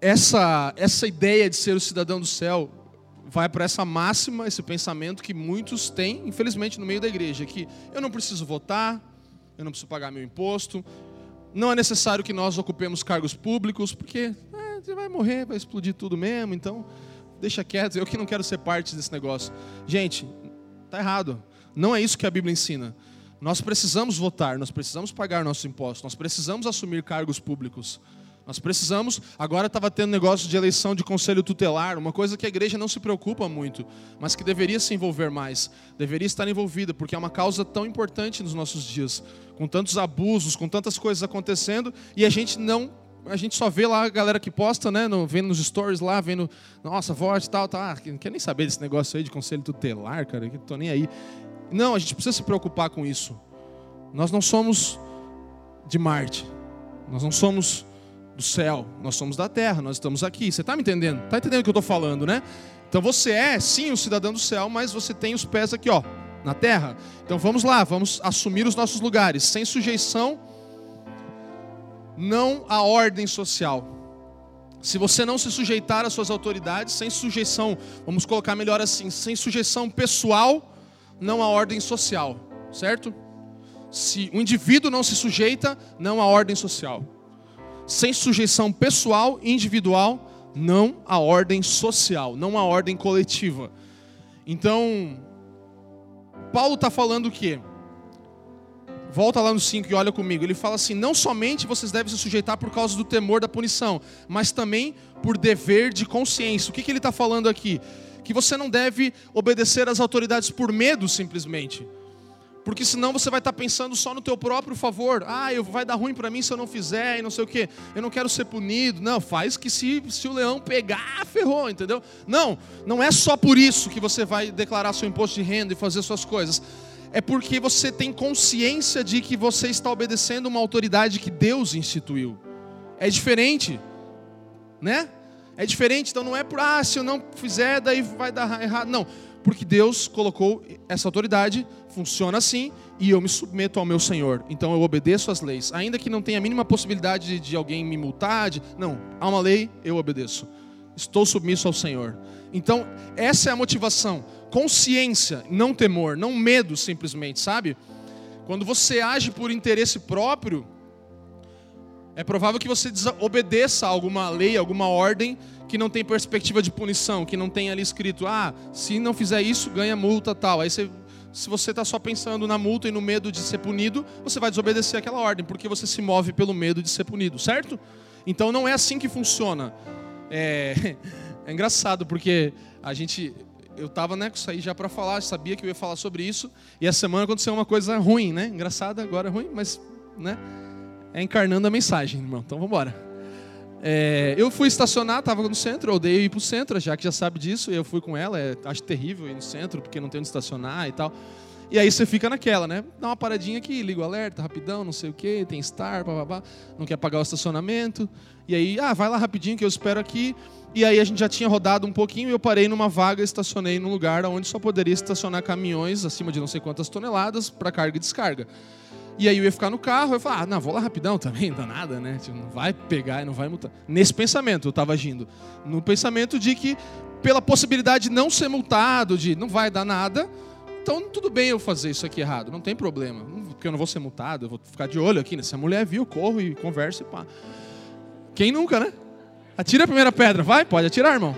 essa, essa ideia de ser o cidadão do céu vai para essa máxima, esse pensamento que muitos têm, infelizmente, no meio da igreja, que eu não preciso votar, eu não preciso pagar meu imposto, não é necessário que nós ocupemos cargos públicos, porque é, você vai morrer, vai explodir tudo mesmo, então deixa quieto, eu que não quero ser parte desse negócio. Gente, tá errado. Não é isso que a Bíblia ensina. Nós precisamos votar, nós precisamos pagar nossos impostos, nós precisamos assumir cargos públicos. Nós precisamos. Agora estava tendo negócio de eleição de conselho tutelar, uma coisa que a igreja não se preocupa muito, mas que deveria se envolver mais, deveria estar envolvida, porque é uma causa tão importante nos nossos dias, com tantos abusos, com tantas coisas acontecendo, e a gente não. A gente só vê lá a galera que posta, né? No, vendo nos stories lá, vendo, nossa, vote e tal, tal. Ah, não quer nem saber desse negócio aí de conselho tutelar, cara, que tô nem aí. Não, a gente precisa se preocupar com isso. Nós não somos de Marte. Nós não somos do céu, nós somos da terra, nós estamos aqui. Você está me entendendo? Está entendendo o que eu estou falando, né? Então você é, sim, um cidadão do céu, mas você tem os pés aqui, ó, na terra. Então vamos lá, vamos assumir os nossos lugares, sem sujeição, não à ordem social. Se você não se sujeitar às suas autoridades, sem sujeição, vamos colocar melhor assim, sem sujeição pessoal, não à ordem social, certo? Se o indivíduo não se sujeita, não à ordem social sem sujeição pessoal individual, não a ordem social, não a ordem coletiva. Então, Paulo está falando o quê? Volta lá no 5 e olha comigo. Ele fala assim: não somente vocês devem se sujeitar por causa do temor da punição, mas também por dever de consciência. O que, que ele está falando aqui? Que você não deve obedecer às autoridades por medo simplesmente porque senão você vai estar pensando só no teu próprio favor. Ah, eu, vai dar ruim para mim se eu não fizer e não sei o quê. Eu não quero ser punido. Não, faz que se, se o leão pegar, ferrou, entendeu? Não, não é só por isso que você vai declarar seu imposto de renda e fazer suas coisas. É porque você tem consciência de que você está obedecendo uma autoridade que Deus instituiu. É diferente, né? É diferente, então não é por, ah, se eu não fizer, daí vai dar errado. Não, porque Deus colocou essa autoridade, funciona assim, e eu me submeto ao meu Senhor. Então eu obedeço às leis, ainda que não tenha a mínima possibilidade de, alguém me multar. De... Não, há uma lei, eu obedeço. Estou submisso ao Senhor. Então, essa é a motivação. Consciência, não temor, não medo simplesmente, sabe? Quando você age por interesse próprio, é provável que você obedeça a alguma lei, alguma ordem que não tem perspectiva de punição, que não tem ali escrito, ah, se não fizer isso, ganha multa tal. Aí você, se você está só pensando na multa e no medo de ser punido, você vai desobedecer aquela ordem, porque você se move pelo medo de ser punido, certo? Então não é assim que funciona. É, é engraçado, porque a gente. Eu estava né, com isso aí já para falar, sabia que eu ia falar sobre isso, e essa semana aconteceu uma coisa ruim, né? Engraçada, agora é ruim, mas né? é encarnando a mensagem, irmão. Então vamos embora. É, eu fui estacionar, estava no centro, eu odeio ir para o centro, já que já sabe disso, e eu fui com ela, é, acho terrível ir no centro, porque não tem onde estacionar e tal. E aí você fica naquela, né? Dá uma paradinha aqui, liga o alerta, rapidão, não sei o que, tem star, babá, não quer pagar o estacionamento. E aí, ah, vai lá rapidinho que eu espero aqui. E aí a gente já tinha rodado um pouquinho e eu parei numa vaga, estacionei num lugar onde só poderia estacionar caminhões acima de não sei quantas toneladas para carga e descarga. E aí eu ia ficar no carro, eu falava, ah, não, vou lá rapidão também, não dá nada, né? Tipo, não vai pegar e não vai multar. Nesse pensamento eu estava agindo. No pensamento de que, pela possibilidade de não ser multado, de não vai dar nada, então tudo bem eu fazer isso aqui errado, não tem problema. Porque eu não vou ser multado, eu vou ficar de olho aqui. Né? Se a mulher viu, corro e converso e pá. Quem nunca, né? Atira a primeira pedra, vai? Pode atirar, irmão.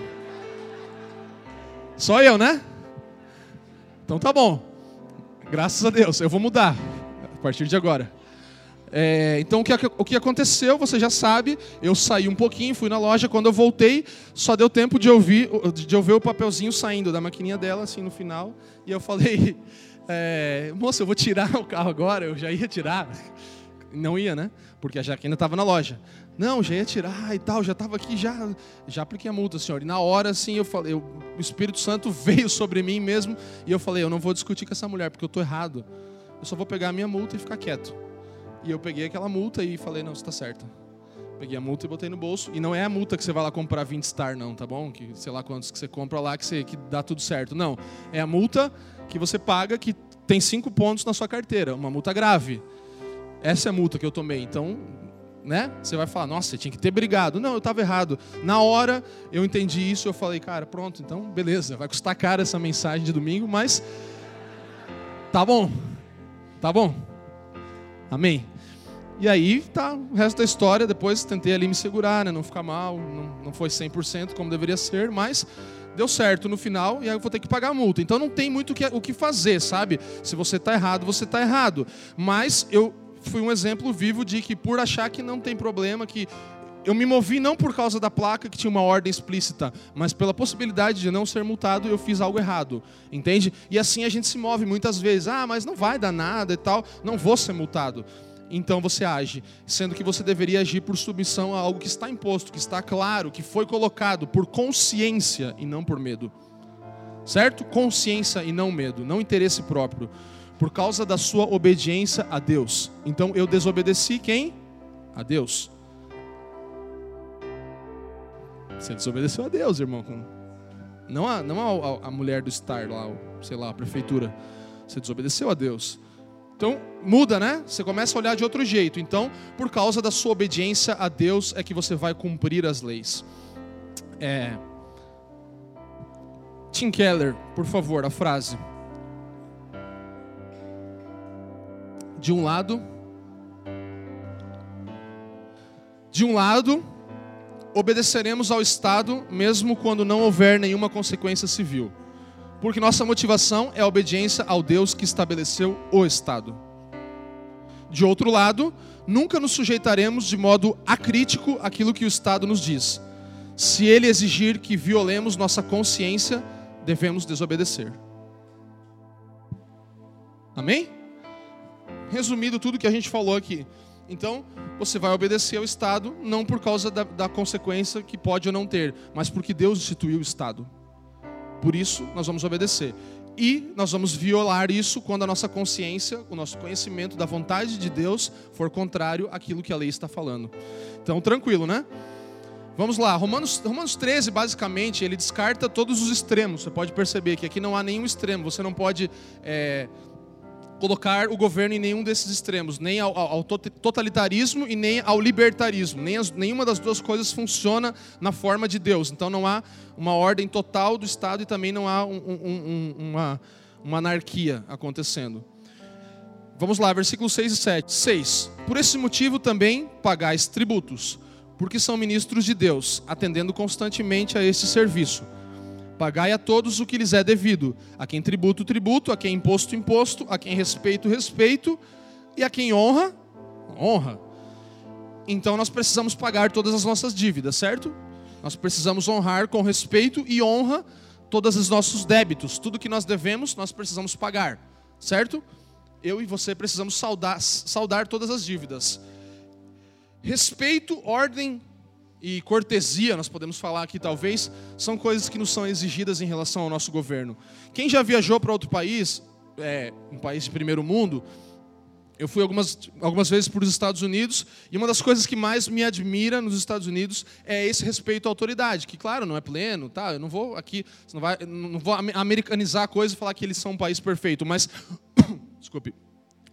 Só eu, né? Então tá bom. Graças a Deus, eu vou mudar a partir de agora. É, então o que, o que aconteceu, você já sabe, eu saí um pouquinho, fui na loja, quando eu voltei, só deu tempo de ouvir, de ouvir o papelzinho saindo da maquininha dela, assim, no final, e eu falei, é, moça, eu vou tirar o carro agora, eu já ia tirar. Não ia, né? Porque a Jaquina estava na loja. Não, já ia tirar e tal, já estava aqui, já, já apliquei a multa, senhor. E na hora, assim, eu falei, eu, o Espírito Santo veio sobre mim mesmo, e eu falei, eu não vou discutir com essa mulher, porque eu estou errado. Eu só vou pegar a minha multa e ficar quieto. E eu peguei aquela multa e falei, não, você está certo. Peguei a multa e botei no bolso. E não é a multa que você vai lá comprar 20 Star, não, tá bom? Que sei lá quantos que você compra lá que, você, que dá tudo certo. Não. É a multa que você paga que tem cinco pontos na sua carteira. Uma multa grave. Essa é a multa que eu tomei. Então, né? Você vai falar, nossa, você tinha que ter brigado. Não, eu estava errado. Na hora eu entendi isso, eu falei, cara, pronto, então beleza, vai custar caro essa mensagem de domingo, mas tá bom, tá bom. Amém. E aí, tá, o resto da história, depois tentei ali me segurar, né, não ficar mal, não, não foi 100% como deveria ser, mas deu certo no final e aí eu vou ter que pagar a multa. Então não tem muito o que, o que fazer, sabe? Se você está errado, você está errado. Mas eu fui um exemplo vivo de que por achar que não tem problema, que eu me movi não por causa da placa que tinha uma ordem explícita, mas pela possibilidade de não ser multado, eu fiz algo errado. Entende? E assim a gente se move muitas vezes. Ah, mas não vai dar nada e tal, não vou ser multado então você age, sendo que você deveria agir por submissão a algo que está imposto, que está claro, que foi colocado por consciência e não por medo. Certo? Consciência e não medo, não interesse próprio, por causa da sua obediência a Deus. Então eu desobedeci quem? A Deus. Você desobedeceu a Deus, irmão. Não a, não a, a mulher do Star lá, sei lá, a prefeitura. Você desobedeceu a Deus. Então, muda, né? Você começa a olhar de outro jeito. Então, por causa da sua obediência a Deus, é que você vai cumprir as leis. É... Tim Keller, por favor, a frase. De um lado, de um lado, obedeceremos ao Estado mesmo quando não houver nenhuma consequência civil porque nossa motivação é a obediência ao Deus que estabeleceu o Estado. De outro lado, nunca nos sujeitaremos de modo acrítico àquilo que o Estado nos diz. Se ele exigir que violemos nossa consciência, devemos desobedecer. Amém? Resumido tudo que a gente falou aqui. Então, você vai obedecer ao Estado, não por causa da, da consequência que pode ou não ter, mas porque Deus instituiu o Estado. Por isso, nós vamos obedecer. E nós vamos violar isso quando a nossa consciência, o nosso conhecimento da vontade de Deus for contrário àquilo que a lei está falando. Então, tranquilo, né? Vamos lá, Romanos, Romanos 13, basicamente, ele descarta todos os extremos. Você pode perceber que aqui não há nenhum extremo. Você não pode é, colocar o governo em nenhum desses extremos, nem ao, ao totalitarismo e nem ao libertarismo. Nem as, nenhuma das duas coisas funciona na forma de Deus. Então não há uma ordem total do Estado e também não há um, um, um, uma, uma anarquia acontecendo. Vamos lá, versículos 6 e 7. 6. Por esse motivo também pagais tributos, porque são ministros de Deus, atendendo constantemente a este serviço Pagai a todos o que lhes é devido, a quem tributo, tributo, a quem imposto, imposto, a quem respeito, respeito, e a quem honra, honra. Então nós precisamos pagar todas as nossas dívidas, certo? Nós precisamos honrar com respeito e honra todos os nossos débitos. Tudo que nós devemos, nós precisamos pagar, certo? Eu e você precisamos saudar, saudar todas as dívidas. Respeito, ordem e cortesia, nós podemos falar aqui talvez, são coisas que nos são exigidas em relação ao nosso governo. Quem já viajou para outro país, é, um país de primeiro mundo, eu fui algumas, algumas vezes para os Estados Unidos e uma das coisas que mais me admira nos Estados Unidos é esse respeito à autoridade, que claro, não é pleno, tá? Eu não vou aqui, não, vai, não vou americanizar a coisa e falar que eles são um país perfeito, mas desculpe.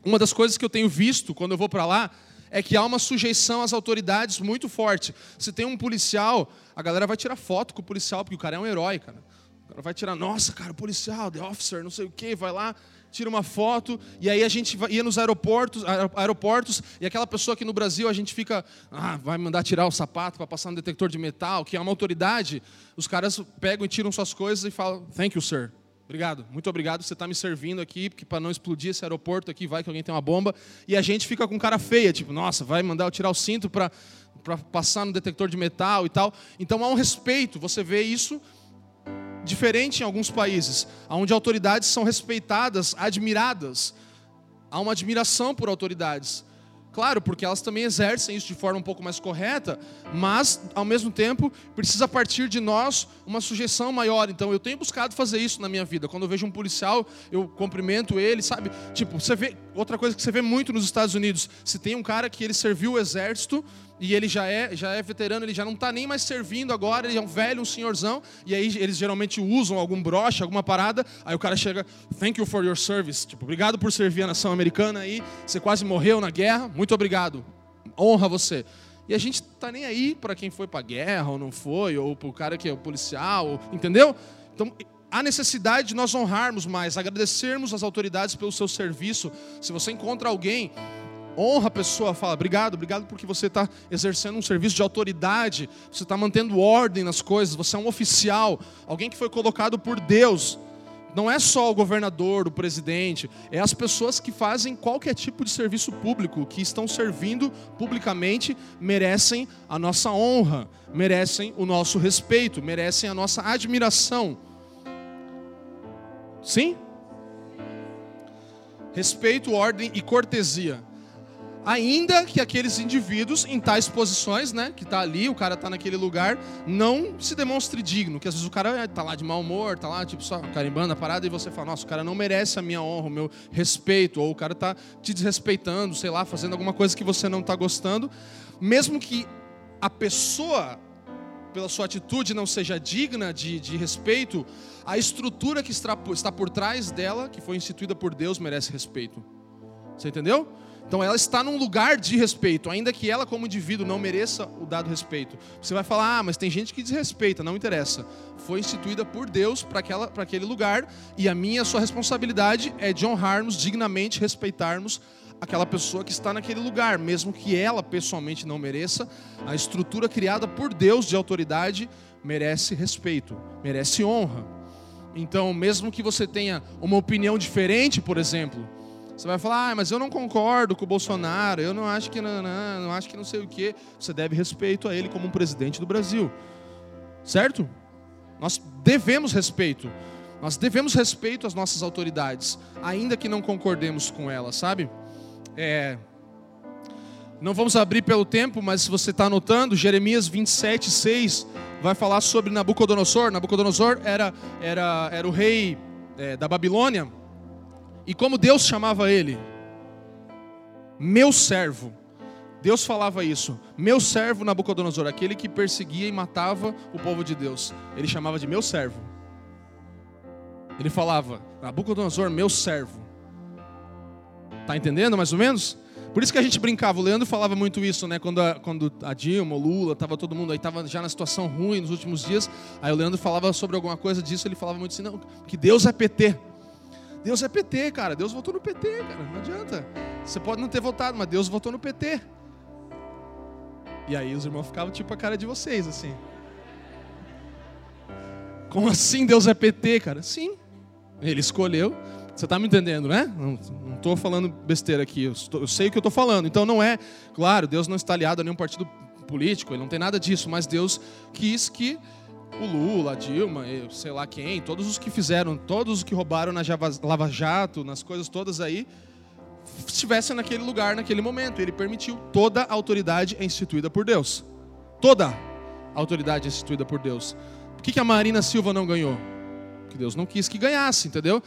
Uma das coisas que eu tenho visto quando eu vou para lá é que há uma sujeição às autoridades muito forte. Se tem um policial, a galera vai tirar foto com o policial, porque o cara é um herói, cara. O cara vai tirar, nossa, cara, policial, the officer, não sei o quê, vai lá, tira uma foto, e aí a gente ia nos aeroportos, aeroportos e aquela pessoa aqui no Brasil, a gente fica, ah, vai mandar tirar o sapato para passar no detector de metal, que é uma autoridade, os caras pegam e tiram suas coisas e falam, thank you, sir. Obrigado, muito obrigado. Você está me servindo aqui, porque para não explodir esse aeroporto aqui, vai que alguém tem uma bomba. E a gente fica com cara feia, tipo, nossa, vai mandar eu tirar o cinto para passar no detector de metal e tal. Então há um respeito, você vê isso diferente em alguns países, onde autoridades são respeitadas, admiradas. Há uma admiração por autoridades. Claro, porque elas também exercem isso de forma um pouco mais correta, mas, ao mesmo tempo, precisa partir de nós uma sujeição maior. Então, eu tenho buscado fazer isso na minha vida. Quando eu vejo um policial, eu cumprimento ele, sabe? Tipo, você vê. Outra coisa que você vê muito nos Estados Unidos: se tem um cara que ele serviu o exército, e ele já é, já é veterano, ele já não está nem mais servindo agora, ele é um velho, um senhorzão, e aí eles geralmente usam algum broche, alguma parada, aí o cara chega, thank you for your service, tipo, obrigado por servir a nação americana aí, você quase morreu na guerra, muito obrigado, honra você. E a gente tá nem aí para quem foi para guerra ou não foi, ou para o cara que é o policial, entendeu? Então, há necessidade de nós honrarmos mais, agradecermos as autoridades pelo seu serviço. Se você encontra alguém honra a pessoa, fala obrigado, obrigado porque você está exercendo um serviço de autoridade, você está mantendo ordem nas coisas, você é um oficial, alguém que foi colocado por Deus. Não é só o governador, o presidente, é as pessoas que fazem qualquer tipo de serviço público, que estão servindo publicamente, merecem a nossa honra, merecem o nosso respeito, merecem a nossa admiração. Sim? Respeito, ordem e cortesia ainda que aqueles indivíduos em tais posições, né, que está ali, o cara está naquele lugar, não se demonstre digno, que às vezes o cara está lá de mau humor, está lá tipo só carimbando a parada e você fala, nossa, o cara não merece a minha honra, o meu respeito, ou o cara está te desrespeitando, sei lá, fazendo alguma coisa que você não está gostando, mesmo que a pessoa pela sua atitude não seja digna de, de respeito, a estrutura que está, está por trás dela, que foi instituída por Deus, merece respeito. Você entendeu? Então ela está num lugar de respeito, ainda que ela, como indivíduo, não mereça o dado respeito. Você vai falar, ah, mas tem gente que desrespeita, não interessa. Foi instituída por Deus para aquele lugar, e a minha a sua responsabilidade é de honrarmos dignamente, respeitarmos aquela pessoa que está naquele lugar, mesmo que ela pessoalmente não mereça, a estrutura criada por Deus de autoridade merece respeito, merece honra. Então, mesmo que você tenha uma opinião diferente, por exemplo, você vai falar, ah, mas eu não concordo com o Bolsonaro, eu não acho que não, não, não acho que não sei o quê. Você deve respeito a ele como um presidente do Brasil. Certo? Nós devemos respeito. Nós devemos respeito às nossas autoridades, ainda que não concordemos com elas, sabe? É... Não vamos abrir pelo tempo, mas se você está anotando, Jeremias 27, 6 vai falar sobre Nabucodonosor. Nabucodonosor era, era, era o rei é, da Babilônia e como Deus chamava ele? Meu servo. Deus falava isso. Meu servo Nabucodonosor, aquele que perseguia e matava o povo de Deus. Ele chamava de meu servo. Ele falava, Nabucodonosor, meu servo. Tá entendendo mais ou menos? Por isso que a gente brincava, o Leandro falava muito isso, né? Quando a, quando a Dilma, o Lula, tava todo mundo aí, tava já na situação ruim nos últimos dias. Aí o Leandro falava sobre alguma coisa disso, ele falava muito assim, não, que Deus é PT. Deus é PT, cara. Deus votou no PT, cara. Não adianta. Você pode não ter votado, mas Deus votou no PT. E aí os irmãos ficavam tipo a cara de vocês, assim. Como assim Deus é PT, cara? Sim. Ele escolheu. Você está me entendendo, né? Não estou falando besteira aqui. Eu, estou, eu sei o que eu estou falando. Então não é, claro, Deus não está aliado a nenhum partido político, ele não tem nada disso, mas Deus quis que o Lula, a Dilma, sei lá quem, todos os que fizeram, todos os que roubaram na Lava Jato, nas coisas todas aí, estivessem naquele lugar, naquele momento. Ele permitiu. Toda a autoridade é instituída por Deus. Toda a autoridade é instituída por Deus. Por que, que a Marina Silva não ganhou? Porque Deus não quis que ganhasse, entendeu?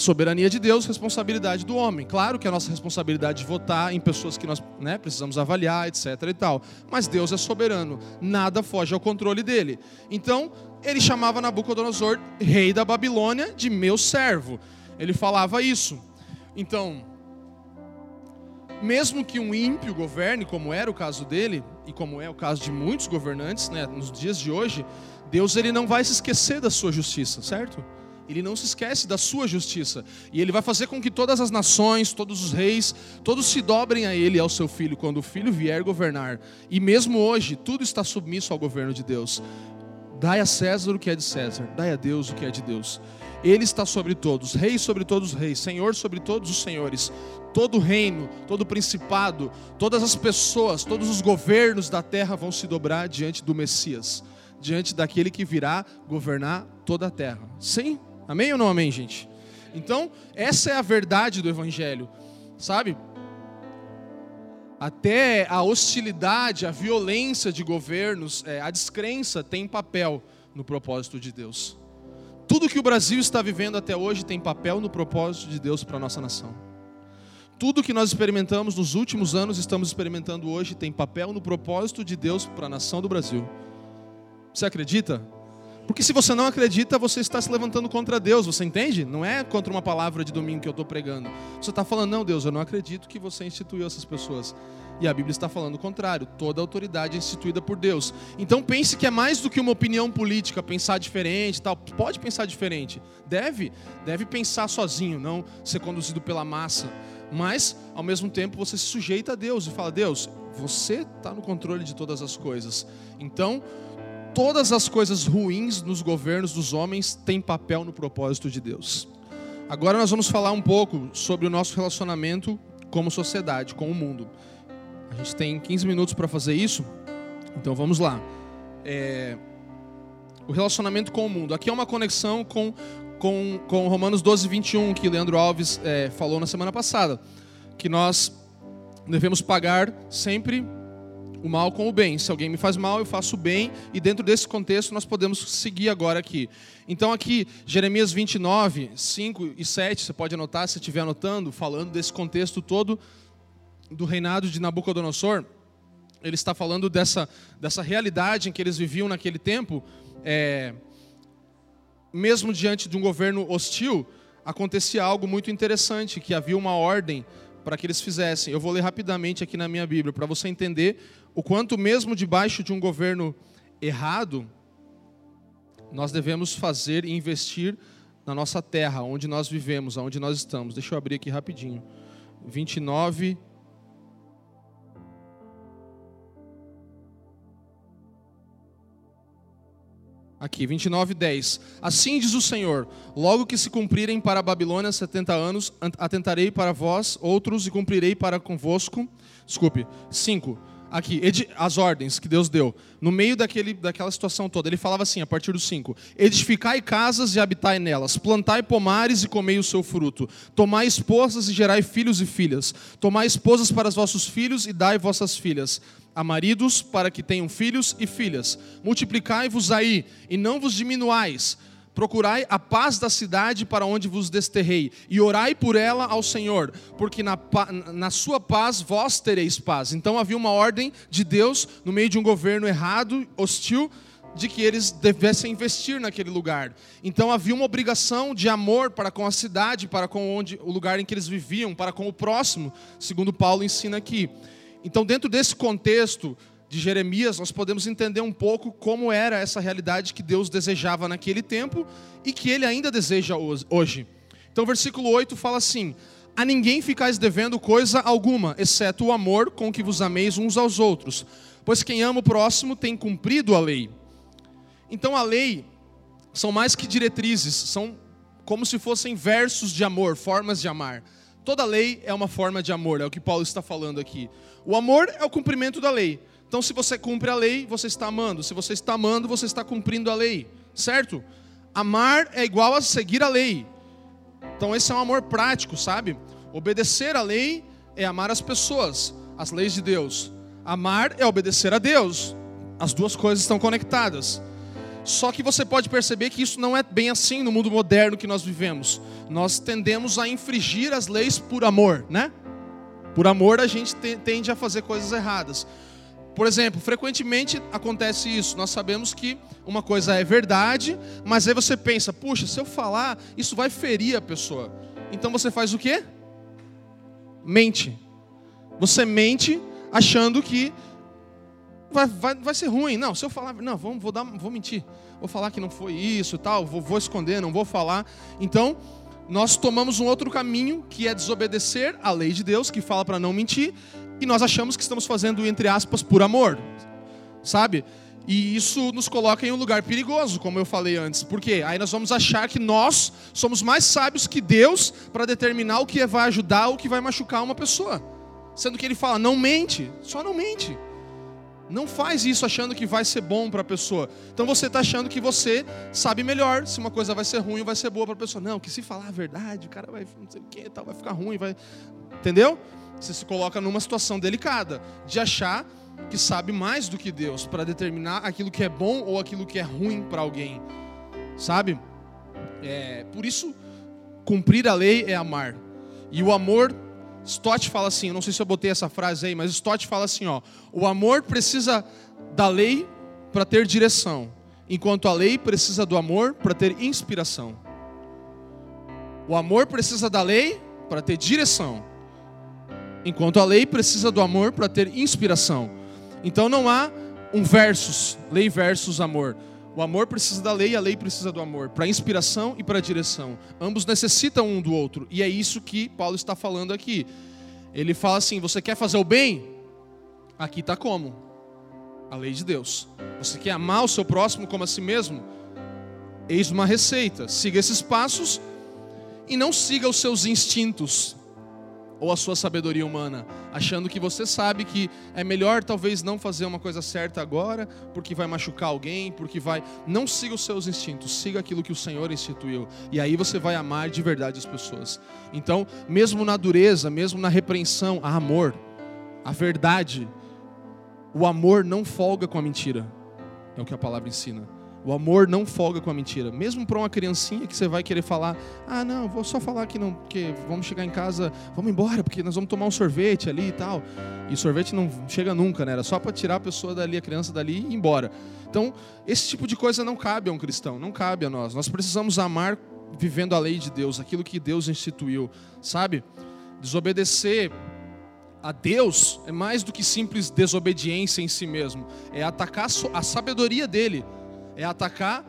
Soberania de Deus, responsabilidade do homem. Claro que a nossa responsabilidade de votar em pessoas que nós né, precisamos avaliar, etc. e tal. Mas Deus é soberano, nada foge ao controle dele. Então, ele chamava Nabucodonosor, rei da Babilônia, de meu servo. Ele falava isso. Então, mesmo que um ímpio governe, como era o caso dele, e como é o caso de muitos governantes né, nos dias de hoje, Deus ele não vai se esquecer da sua justiça, certo? Ele não se esquece da sua justiça. E ele vai fazer com que todas as nações, todos os reis, todos se dobrem a ele e ao seu filho, quando o filho vier governar. E mesmo hoje, tudo está submisso ao governo de Deus. Dai a César o que é de César, dai a Deus o que é de Deus. Ele está sobre todos, rei sobre todos os reis, senhor sobre todos os senhores. Todo reino, todo principado, todas as pessoas, todos os governos da terra vão se dobrar diante do Messias, diante daquele que virá governar toda a terra. Sim? Amém ou não amém, gente? Então, essa é a verdade do evangelho. Sabe? Até a hostilidade, a violência de governos, é, a descrença tem papel no propósito de Deus. Tudo que o Brasil está vivendo até hoje tem papel no propósito de Deus para a nossa nação. Tudo que nós experimentamos nos últimos anos, estamos experimentando hoje, tem papel no propósito de Deus para a nação do Brasil. Você acredita? Porque se você não acredita, você está se levantando contra Deus, você entende? Não é contra uma palavra de domingo que eu estou pregando. Você está falando, não, Deus, eu não acredito que você instituiu essas pessoas. E a Bíblia está falando o contrário. Toda autoridade é instituída por Deus. Então pense que é mais do que uma opinião política, pensar diferente, tal. Pode pensar diferente. Deve, deve pensar sozinho, não ser conduzido pela massa. Mas, ao mesmo tempo, você se sujeita a Deus e fala: Deus, você está no controle de todas as coisas. Então, todas as coisas ruins nos governos dos homens têm papel no propósito de Deus. Agora nós vamos falar um pouco sobre o nosso relacionamento como sociedade, com o mundo. A gente tem 15 minutos para fazer isso, então vamos lá. É... O relacionamento com o mundo. Aqui é uma conexão com, com, com Romanos 12, 21, que Leandro Alves é, falou na semana passada. Que nós devemos pagar sempre o mal com o bem. Se alguém me faz mal, eu faço o bem, e dentro desse contexto nós podemos seguir agora aqui. Então, aqui, Jeremias 29, 5 e 7, você pode anotar se estiver anotando, falando desse contexto todo do reinado de Nabucodonosor, ele está falando dessa, dessa realidade em que eles viviam naquele tempo, é, mesmo diante de um governo hostil, acontecia algo muito interessante, que havia uma ordem para que eles fizessem. Eu vou ler rapidamente aqui na minha Bíblia, para você entender o quanto mesmo debaixo de um governo errado, nós devemos fazer e investir na nossa terra, onde nós vivemos, onde nós estamos. Deixa eu abrir aqui rapidinho. 29, Aqui, 29, 10. Assim diz o Senhor: Logo que se cumprirem para a Babilônia 70 anos, atentarei para vós outros e cumprirei para convosco. Desculpe. 5. Aqui, as ordens que Deus deu. No meio daquele, daquela situação toda, ele falava assim, a partir do 5: Edificai casas e habitai nelas, plantai pomares e comei o seu fruto, tomai esposas e gerai filhos e filhas, tomai esposas para os vossos filhos e dai vossas filhas a maridos para que tenham filhos e filhas. Multiplicai-vos aí e não vos diminuais. Procurai a paz da cidade para onde vos desterrei, e orai por ela ao Senhor, porque na, na sua paz vós tereis paz. Então havia uma ordem de Deus no meio de um governo errado, hostil, de que eles devessem investir naquele lugar. Então havia uma obrigação de amor para com a cidade, para com onde, o lugar em que eles viviam, para com o próximo, segundo Paulo ensina aqui. Então, dentro desse contexto de Jeremias, nós podemos entender um pouco como era essa realidade que Deus desejava naquele tempo e que ele ainda deseja hoje. Então, versículo 8 fala assim: A ninguém ficais devendo coisa alguma, exceto o amor com que vos ameis uns aos outros, pois quem ama o próximo tem cumprido a lei. Então, a lei são mais que diretrizes, são como se fossem versos de amor, formas de amar. Toda lei é uma forma de amor, é o que Paulo está falando aqui. O amor é o cumprimento da lei. Então, se você cumpre a lei, você está amando. Se você está amando, você está cumprindo a lei, certo? Amar é igual a seguir a lei. Então, esse é um amor prático, sabe? Obedecer a lei é amar as pessoas, as leis de Deus. Amar é obedecer a Deus. As duas coisas estão conectadas. Só que você pode perceber que isso não é bem assim no mundo moderno que nós vivemos. Nós tendemos a infringir as leis por amor, né? Por amor a gente tende a fazer coisas erradas. Por exemplo, frequentemente acontece isso. Nós sabemos que uma coisa é verdade, mas aí você pensa, puxa, se eu falar, isso vai ferir a pessoa. Então você faz o quê? Mente. Você mente achando que vai, vai, vai ser ruim. Não, se eu falar, não, vou, vou, dar, vou mentir. Vou falar que não foi isso tal, vou, vou esconder, não vou falar. Então, nós tomamos um outro caminho, que é desobedecer a lei de Deus, que fala para não mentir, e nós achamos que estamos fazendo, entre aspas, por amor. Sabe? E isso nos coloca em um lugar perigoso, como eu falei antes. Por quê? Aí nós vamos achar que nós somos mais sábios que Deus para determinar o que vai ajudar ou o que vai machucar uma pessoa. Sendo que ele fala: não mente, só não mente. Não faz isso achando que vai ser bom para a pessoa. Então você está achando que você sabe melhor se uma coisa vai ser ruim ou vai ser boa para a pessoa. Não, que se falar a verdade, o cara vai não sei o que, tal, vai ficar ruim, vai. Entendeu? Você se coloca numa situação delicada de achar que sabe mais do que Deus para determinar aquilo que é bom ou aquilo que é ruim para alguém. Sabe? É, por isso, cumprir a lei é amar. E o amor Stott fala assim, eu não sei se eu botei essa frase aí, mas Stott fala assim, ó, o amor precisa da lei para ter direção, enquanto a lei precisa do amor para ter inspiração. O amor precisa da lei para ter direção, enquanto a lei precisa do amor para ter inspiração. Então não há um versus, lei versus amor. O amor precisa da lei, a lei precisa do amor, para inspiração e para direção. Ambos necessitam um do outro, e é isso que Paulo está falando aqui. Ele fala assim: você quer fazer o bem? Aqui está como? A lei de Deus. Você quer amar o seu próximo como a si mesmo? Eis uma receita. Siga esses passos e não siga os seus instintos ou a sua sabedoria humana, achando que você sabe que é melhor talvez não fazer uma coisa certa agora, porque vai machucar alguém, porque vai. Não siga os seus instintos, siga aquilo que o Senhor instituiu, e aí você vai amar de verdade as pessoas. Então, mesmo na dureza, mesmo na repreensão, há amor, a verdade. O amor não folga com a mentira, é o que a palavra ensina. O amor não folga com a mentira. Mesmo para uma criancinha que você vai querer falar: "Ah, não, vou só falar que não, que vamos chegar em casa, vamos embora, porque nós vamos tomar um sorvete ali e tal". E sorvete não chega nunca, né? Era só para tirar a pessoa dali, a criança dali e ir embora. Então, esse tipo de coisa não cabe a um cristão, não cabe a nós. Nós precisamos amar vivendo a lei de Deus, aquilo que Deus instituiu, sabe? Desobedecer a Deus é mais do que simples desobediência em si mesmo, é atacar a sabedoria dele é atacar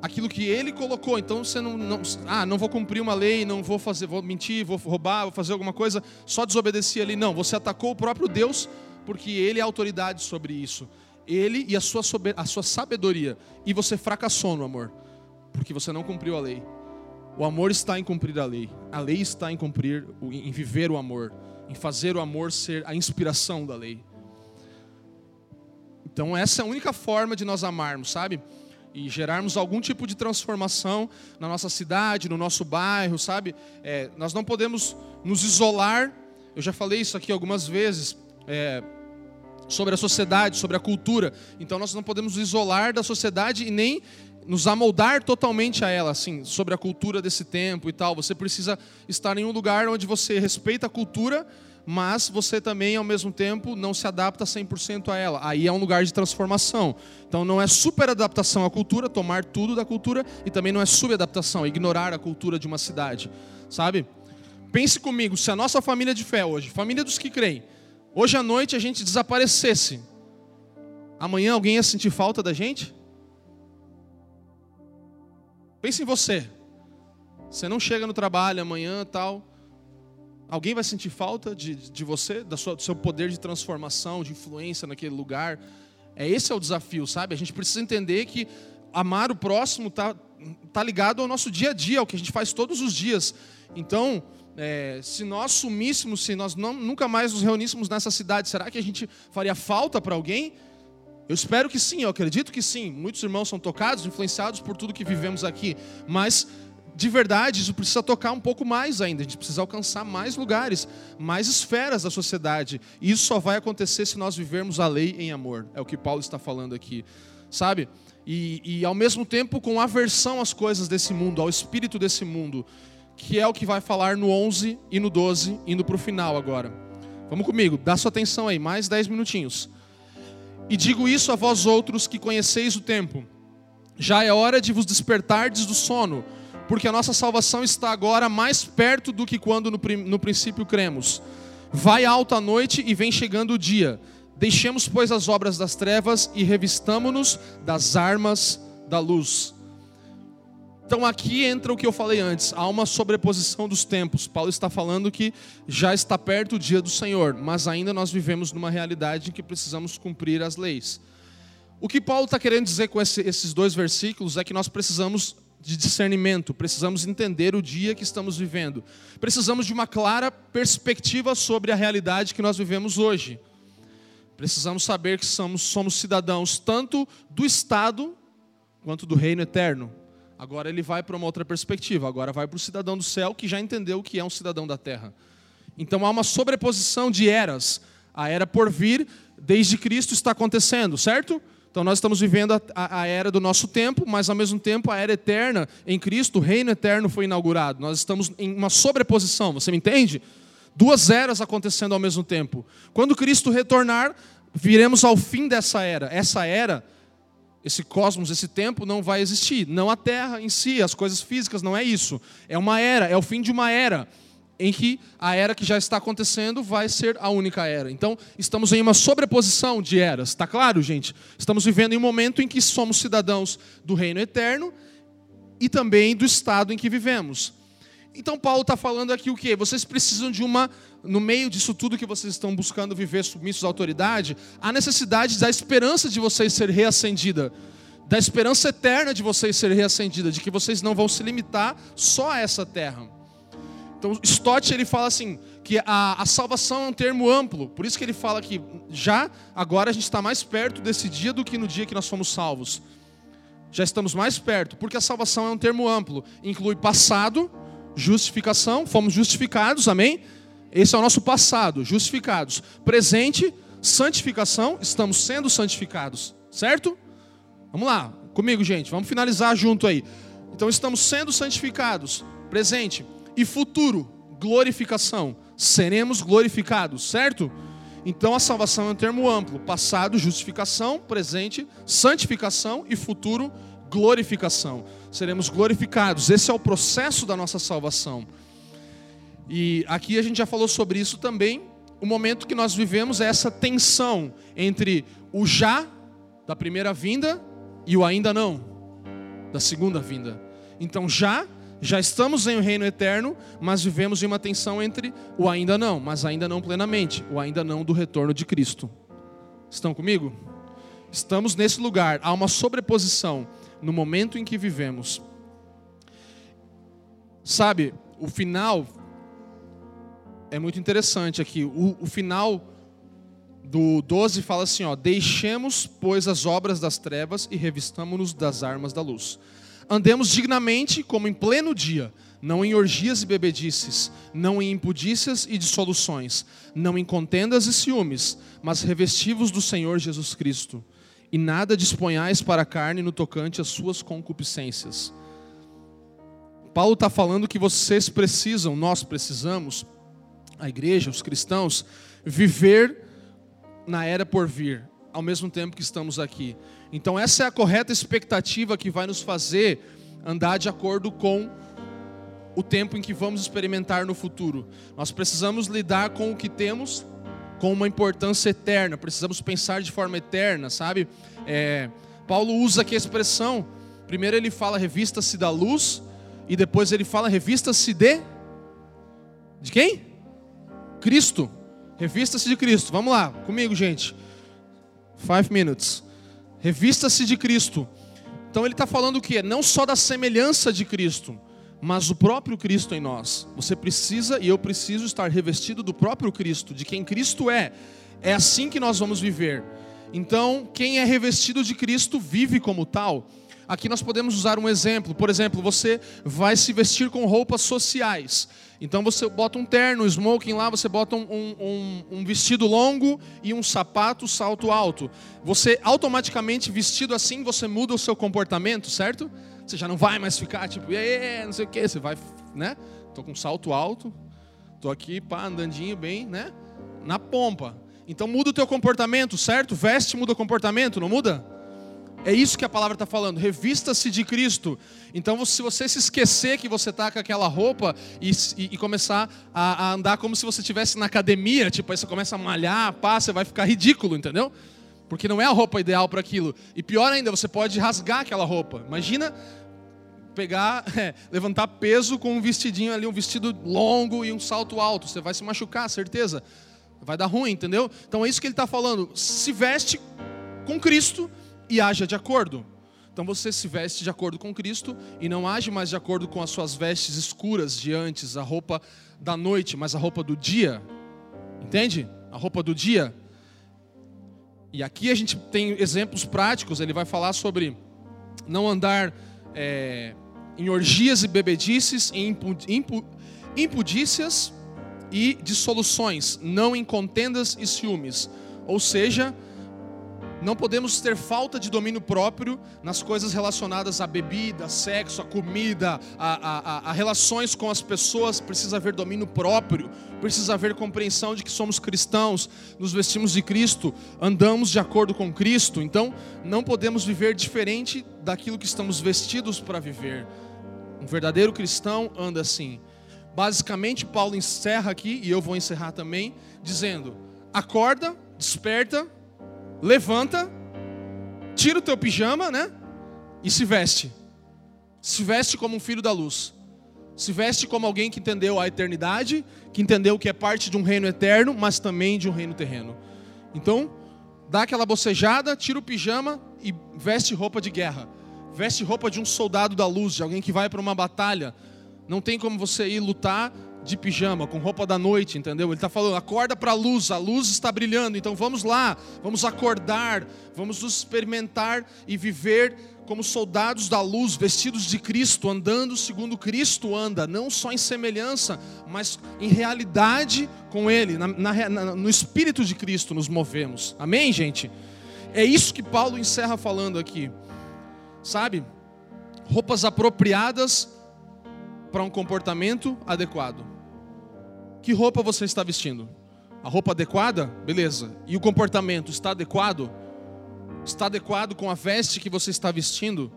aquilo que ele colocou. Então você não, não, ah, não vou cumprir uma lei, não vou fazer, vou mentir, vou roubar, vou fazer alguma coisa, só desobedecer ali. Não, você atacou o próprio Deus porque ele é autoridade sobre isso. Ele e a sua, a sua sabedoria. E você fracassou no amor, porque você não cumpriu a lei. O amor está em cumprir a lei. A lei está em cumprir, em viver o amor, em fazer o amor ser a inspiração da lei. Então, essa é a única forma de nós amarmos, sabe? E gerarmos algum tipo de transformação na nossa cidade, no nosso bairro, sabe? É, nós não podemos nos isolar. Eu já falei isso aqui algumas vezes. É, sobre a sociedade, sobre a cultura. Então nós não podemos nos isolar da sociedade e nem nos amoldar totalmente a ela, assim, sobre a cultura desse tempo e tal. Você precisa estar em um lugar onde você respeita a cultura, mas você também, ao mesmo tempo, não se adapta 100% a ela. Aí é um lugar de transformação. Então não é super adaptação à cultura, tomar tudo da cultura, e também não é subadaptação, ignorar a cultura de uma cidade, sabe? Pense comigo, se a nossa família de fé hoje, família dos que creem, hoje à noite a gente desaparecesse, amanhã alguém ia sentir falta da gente? Pense em você. Você não chega no trabalho amanhã tal Alguém vai sentir falta de, de você, da sua, do seu poder de transformação, de influência naquele lugar? É esse é o desafio, sabe? A gente precisa entender que amar o próximo está tá ligado ao nosso dia a dia, ao que a gente faz todos os dias. Então, é, se nós sumíssemos, se nós não, nunca mais nos reuníssemos nessa cidade, será que a gente faria falta para alguém? Eu espero que sim, eu acredito que sim. Muitos irmãos são tocados, influenciados por tudo que vivemos aqui, mas de verdade, isso precisa tocar um pouco mais ainda. A gente precisa alcançar mais lugares, mais esferas da sociedade. E isso só vai acontecer se nós vivermos a lei em amor. É o que Paulo está falando aqui, sabe? E, e ao mesmo tempo com aversão às coisas desse mundo, ao espírito desse mundo, que é o que vai falar no 11 e no 12, indo para o final agora. Vamos comigo, dá sua atenção aí, mais 10 minutinhos. E digo isso a vós outros que conheceis o tempo. Já é hora de vos despertardes do sono porque a nossa salvação está agora mais perto do que quando no, no princípio cremos. Vai alta a noite e vem chegando o dia. Deixemos, pois, as obras das trevas e revistamo-nos das armas da luz. Então aqui entra o que eu falei antes, há uma sobreposição dos tempos. Paulo está falando que já está perto o dia do Senhor, mas ainda nós vivemos numa realidade em que precisamos cumprir as leis. O que Paulo está querendo dizer com esse, esses dois versículos é que nós precisamos de discernimento, precisamos entender o dia que estamos vivendo, precisamos de uma clara perspectiva sobre a realidade que nós vivemos hoje. Precisamos saber que somos, somos cidadãos tanto do Estado quanto do reino eterno. Agora ele vai para uma outra perspectiva, agora vai para o cidadão do céu que já entendeu o que é um cidadão da terra. Então há uma sobreposição de eras. A era por vir, desde Cristo, está acontecendo, certo? Então nós estamos vivendo a, a, a, era do nosso tempo, mas ao mesmo tempo a era eterna em Cristo, o reino eterno foi inaugurado. Nós estamos em uma sobreposição, você me entende? Duas eras acontecendo ao mesmo tempo. Quando Cristo retornar, viremos ao fim dessa era. Essa era, esse cosmos, esse tempo não vai existir. Não a Terra em si, as coisas físicas, não é isso. É uma era, é o fim de uma era em que a era que já está acontecendo vai ser a única era. Então, estamos em uma sobreposição de eras, está claro, gente? Estamos vivendo em um momento em que somos cidadãos do reino eterno e também do estado em que vivemos. Então, Paulo está falando aqui o quê? Vocês precisam de uma, no meio disso tudo que vocês estão buscando viver submissos à autoridade, a necessidade da esperança de vocês ser reacendida, da esperança eterna de vocês ser reacendida, de que vocês não vão se limitar só a essa terra. Então, Stott ele fala assim que a, a salvação é um termo amplo, por isso que ele fala que já agora a gente está mais perto desse dia do que no dia que nós fomos salvos. Já estamos mais perto, porque a salvação é um termo amplo, inclui passado, justificação, fomos justificados, amém? Esse é o nosso passado, justificados. Presente, santificação, estamos sendo santificados, certo? Vamos lá, comigo, gente, vamos finalizar junto aí. Então, estamos sendo santificados, presente e futuro, glorificação. Seremos glorificados, certo? Então a salvação é um termo amplo: passado, justificação, presente, santificação e futuro, glorificação. Seremos glorificados. Esse é o processo da nossa salvação. E aqui a gente já falou sobre isso também. O momento que nós vivemos é essa tensão entre o já da primeira vinda e o ainda não da segunda vinda. Então já já estamos em um reino eterno, mas vivemos em uma tensão entre o ainda não, mas ainda não plenamente, o ainda não do retorno de Cristo. Estão comigo? Estamos nesse lugar, há uma sobreposição no momento em que vivemos. Sabe, o final é muito interessante aqui. O, o final do 12 fala assim: ó, deixemos, pois, as obras das trevas e revistamo-nos das armas da luz. Andemos dignamente, como em pleno dia, não em orgias e bebedices, não em impudícias e dissoluções, não em contendas e ciúmes, mas revestivos do Senhor Jesus Cristo. E nada disponhais para a carne no tocante às suas concupiscências. Paulo está falando que vocês precisam, nós precisamos, a igreja, os cristãos, viver na era por vir, ao mesmo tempo que estamos aqui. Então, essa é a correta expectativa que vai nos fazer andar de acordo com o tempo em que vamos experimentar no futuro. Nós precisamos lidar com o que temos com uma importância eterna, precisamos pensar de forma eterna, sabe? É, Paulo usa aqui a expressão, primeiro ele fala revista-se da luz, e depois ele fala revista-se de. De quem? Cristo. Revista-se de Cristo. Vamos lá, comigo, gente. Five minutes. Revista-se de Cristo. Então ele está falando o que? Não só da semelhança de Cristo, mas o próprio Cristo em nós. Você precisa e eu preciso estar revestido do próprio Cristo, de quem Cristo é. É assim que nós vamos viver. Então, quem é revestido de Cristo vive como tal. Aqui nós podemos usar um exemplo. Por exemplo, você vai se vestir com roupas sociais. Então você bota um terno, um smoking lá, você bota um, um, um, vestido longo e um sapato salto alto. Você automaticamente vestido assim, você muda o seu comportamento, certo? Você já não vai mais ficar tipo, não sei o que, você vai, né? Tô com salto alto, tô aqui, pá, andandinho bem, né? Na pompa. Então muda o teu comportamento, certo? Veste muda o comportamento, não muda? É isso que a palavra está falando. Revista-se de Cristo. Então, se você se esquecer que você está com aquela roupa e, e, e começar a, a, andar como se você estivesse na academia, tipo, aí você começa a malhar, pá, você vai ficar ridículo, entendeu? Porque não é a roupa ideal para aquilo. E pior ainda, você pode rasgar aquela roupa. Imagina pegar, é, levantar peso com um vestidinho ali, um vestido longo e um salto alto. Você vai se machucar, certeza. Vai dar ruim, entendeu? Então é isso que ele está falando. Se veste com Cristo e haja de acordo. Então você se veste de acordo com Cristo e não age mais de acordo com as suas vestes escuras de antes, a roupa da noite, mas a roupa do dia. Entende? A roupa do dia. E aqui a gente tem exemplos práticos. Ele vai falar sobre não andar é, em orgias e bebedices, em impu, impu, impudícias e dissoluções, não em contendas e ciúmes. Ou seja, não podemos ter falta de domínio próprio nas coisas relacionadas à bebida, sexo, à comida, a, a, a, relações com as pessoas. Precisa haver domínio próprio, precisa haver compreensão de que somos cristãos, nos vestimos de Cristo, andamos de acordo com Cristo. Então, não podemos viver diferente daquilo que estamos vestidos para viver. Um verdadeiro cristão anda assim. Basicamente, Paulo encerra aqui, e eu vou encerrar também, dizendo: acorda, desperta levanta, tira o teu pijama, né? E se veste. Se veste como um filho da luz. Se veste como alguém que entendeu a eternidade, que entendeu que é parte de um reino eterno, mas também de um reino terreno. Então, dá aquela bocejada, tira o pijama e veste roupa de guerra. Veste roupa de um soldado da luz, de alguém que vai para uma batalha. Não tem como você ir lutar de pijama, com roupa da noite, entendeu? Ele está falando, acorda para a luz, a luz está brilhando, então vamos lá, vamos acordar, vamos nos experimentar e viver como soldados da luz, vestidos de Cristo, andando segundo Cristo anda, não só em semelhança, mas em realidade com Ele, na, na, no Espírito de Cristo nos movemos. Amém, gente? É isso que Paulo encerra falando aqui, sabe? Roupas apropriadas para um comportamento adequado. Que roupa você está vestindo? A roupa adequada? Beleza. E o comportamento está adequado? Está adequado com a veste que você está vestindo?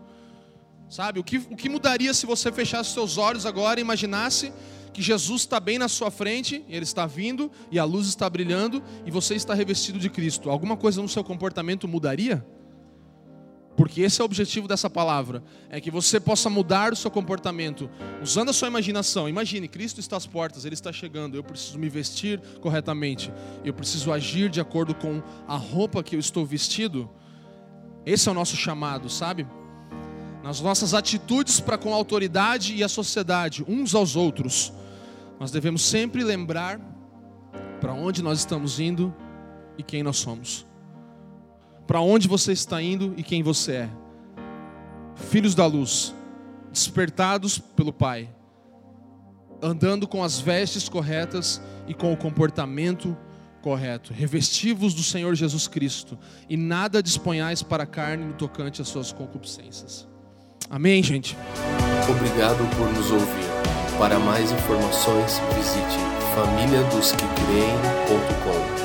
Sabe? O que, o que mudaria se você fechasse seus olhos agora e imaginasse que Jesus está bem na sua frente, ele está vindo e a luz está brilhando e você está revestido de Cristo? Alguma coisa no seu comportamento mudaria? Porque esse é o objetivo dessa palavra, é que você possa mudar o seu comportamento, usando a sua imaginação. Imagine, Cristo está às portas, Ele está chegando, eu preciso me vestir corretamente, eu preciso agir de acordo com a roupa que eu estou vestido. Esse é o nosso chamado, sabe? Nas nossas atitudes para com a autoridade e a sociedade, uns aos outros, nós devemos sempre lembrar para onde nós estamos indo e quem nós somos para onde você está indo e quem você é. Filhos da luz, despertados pelo Pai, andando com as vestes corretas e com o comportamento correto, revestivos do Senhor Jesus Cristo, e nada disponhais para a carne no tocante às suas concupiscências. Amém, gente? Obrigado por nos ouvir. Para mais informações, visite famíliadosquecreem.com.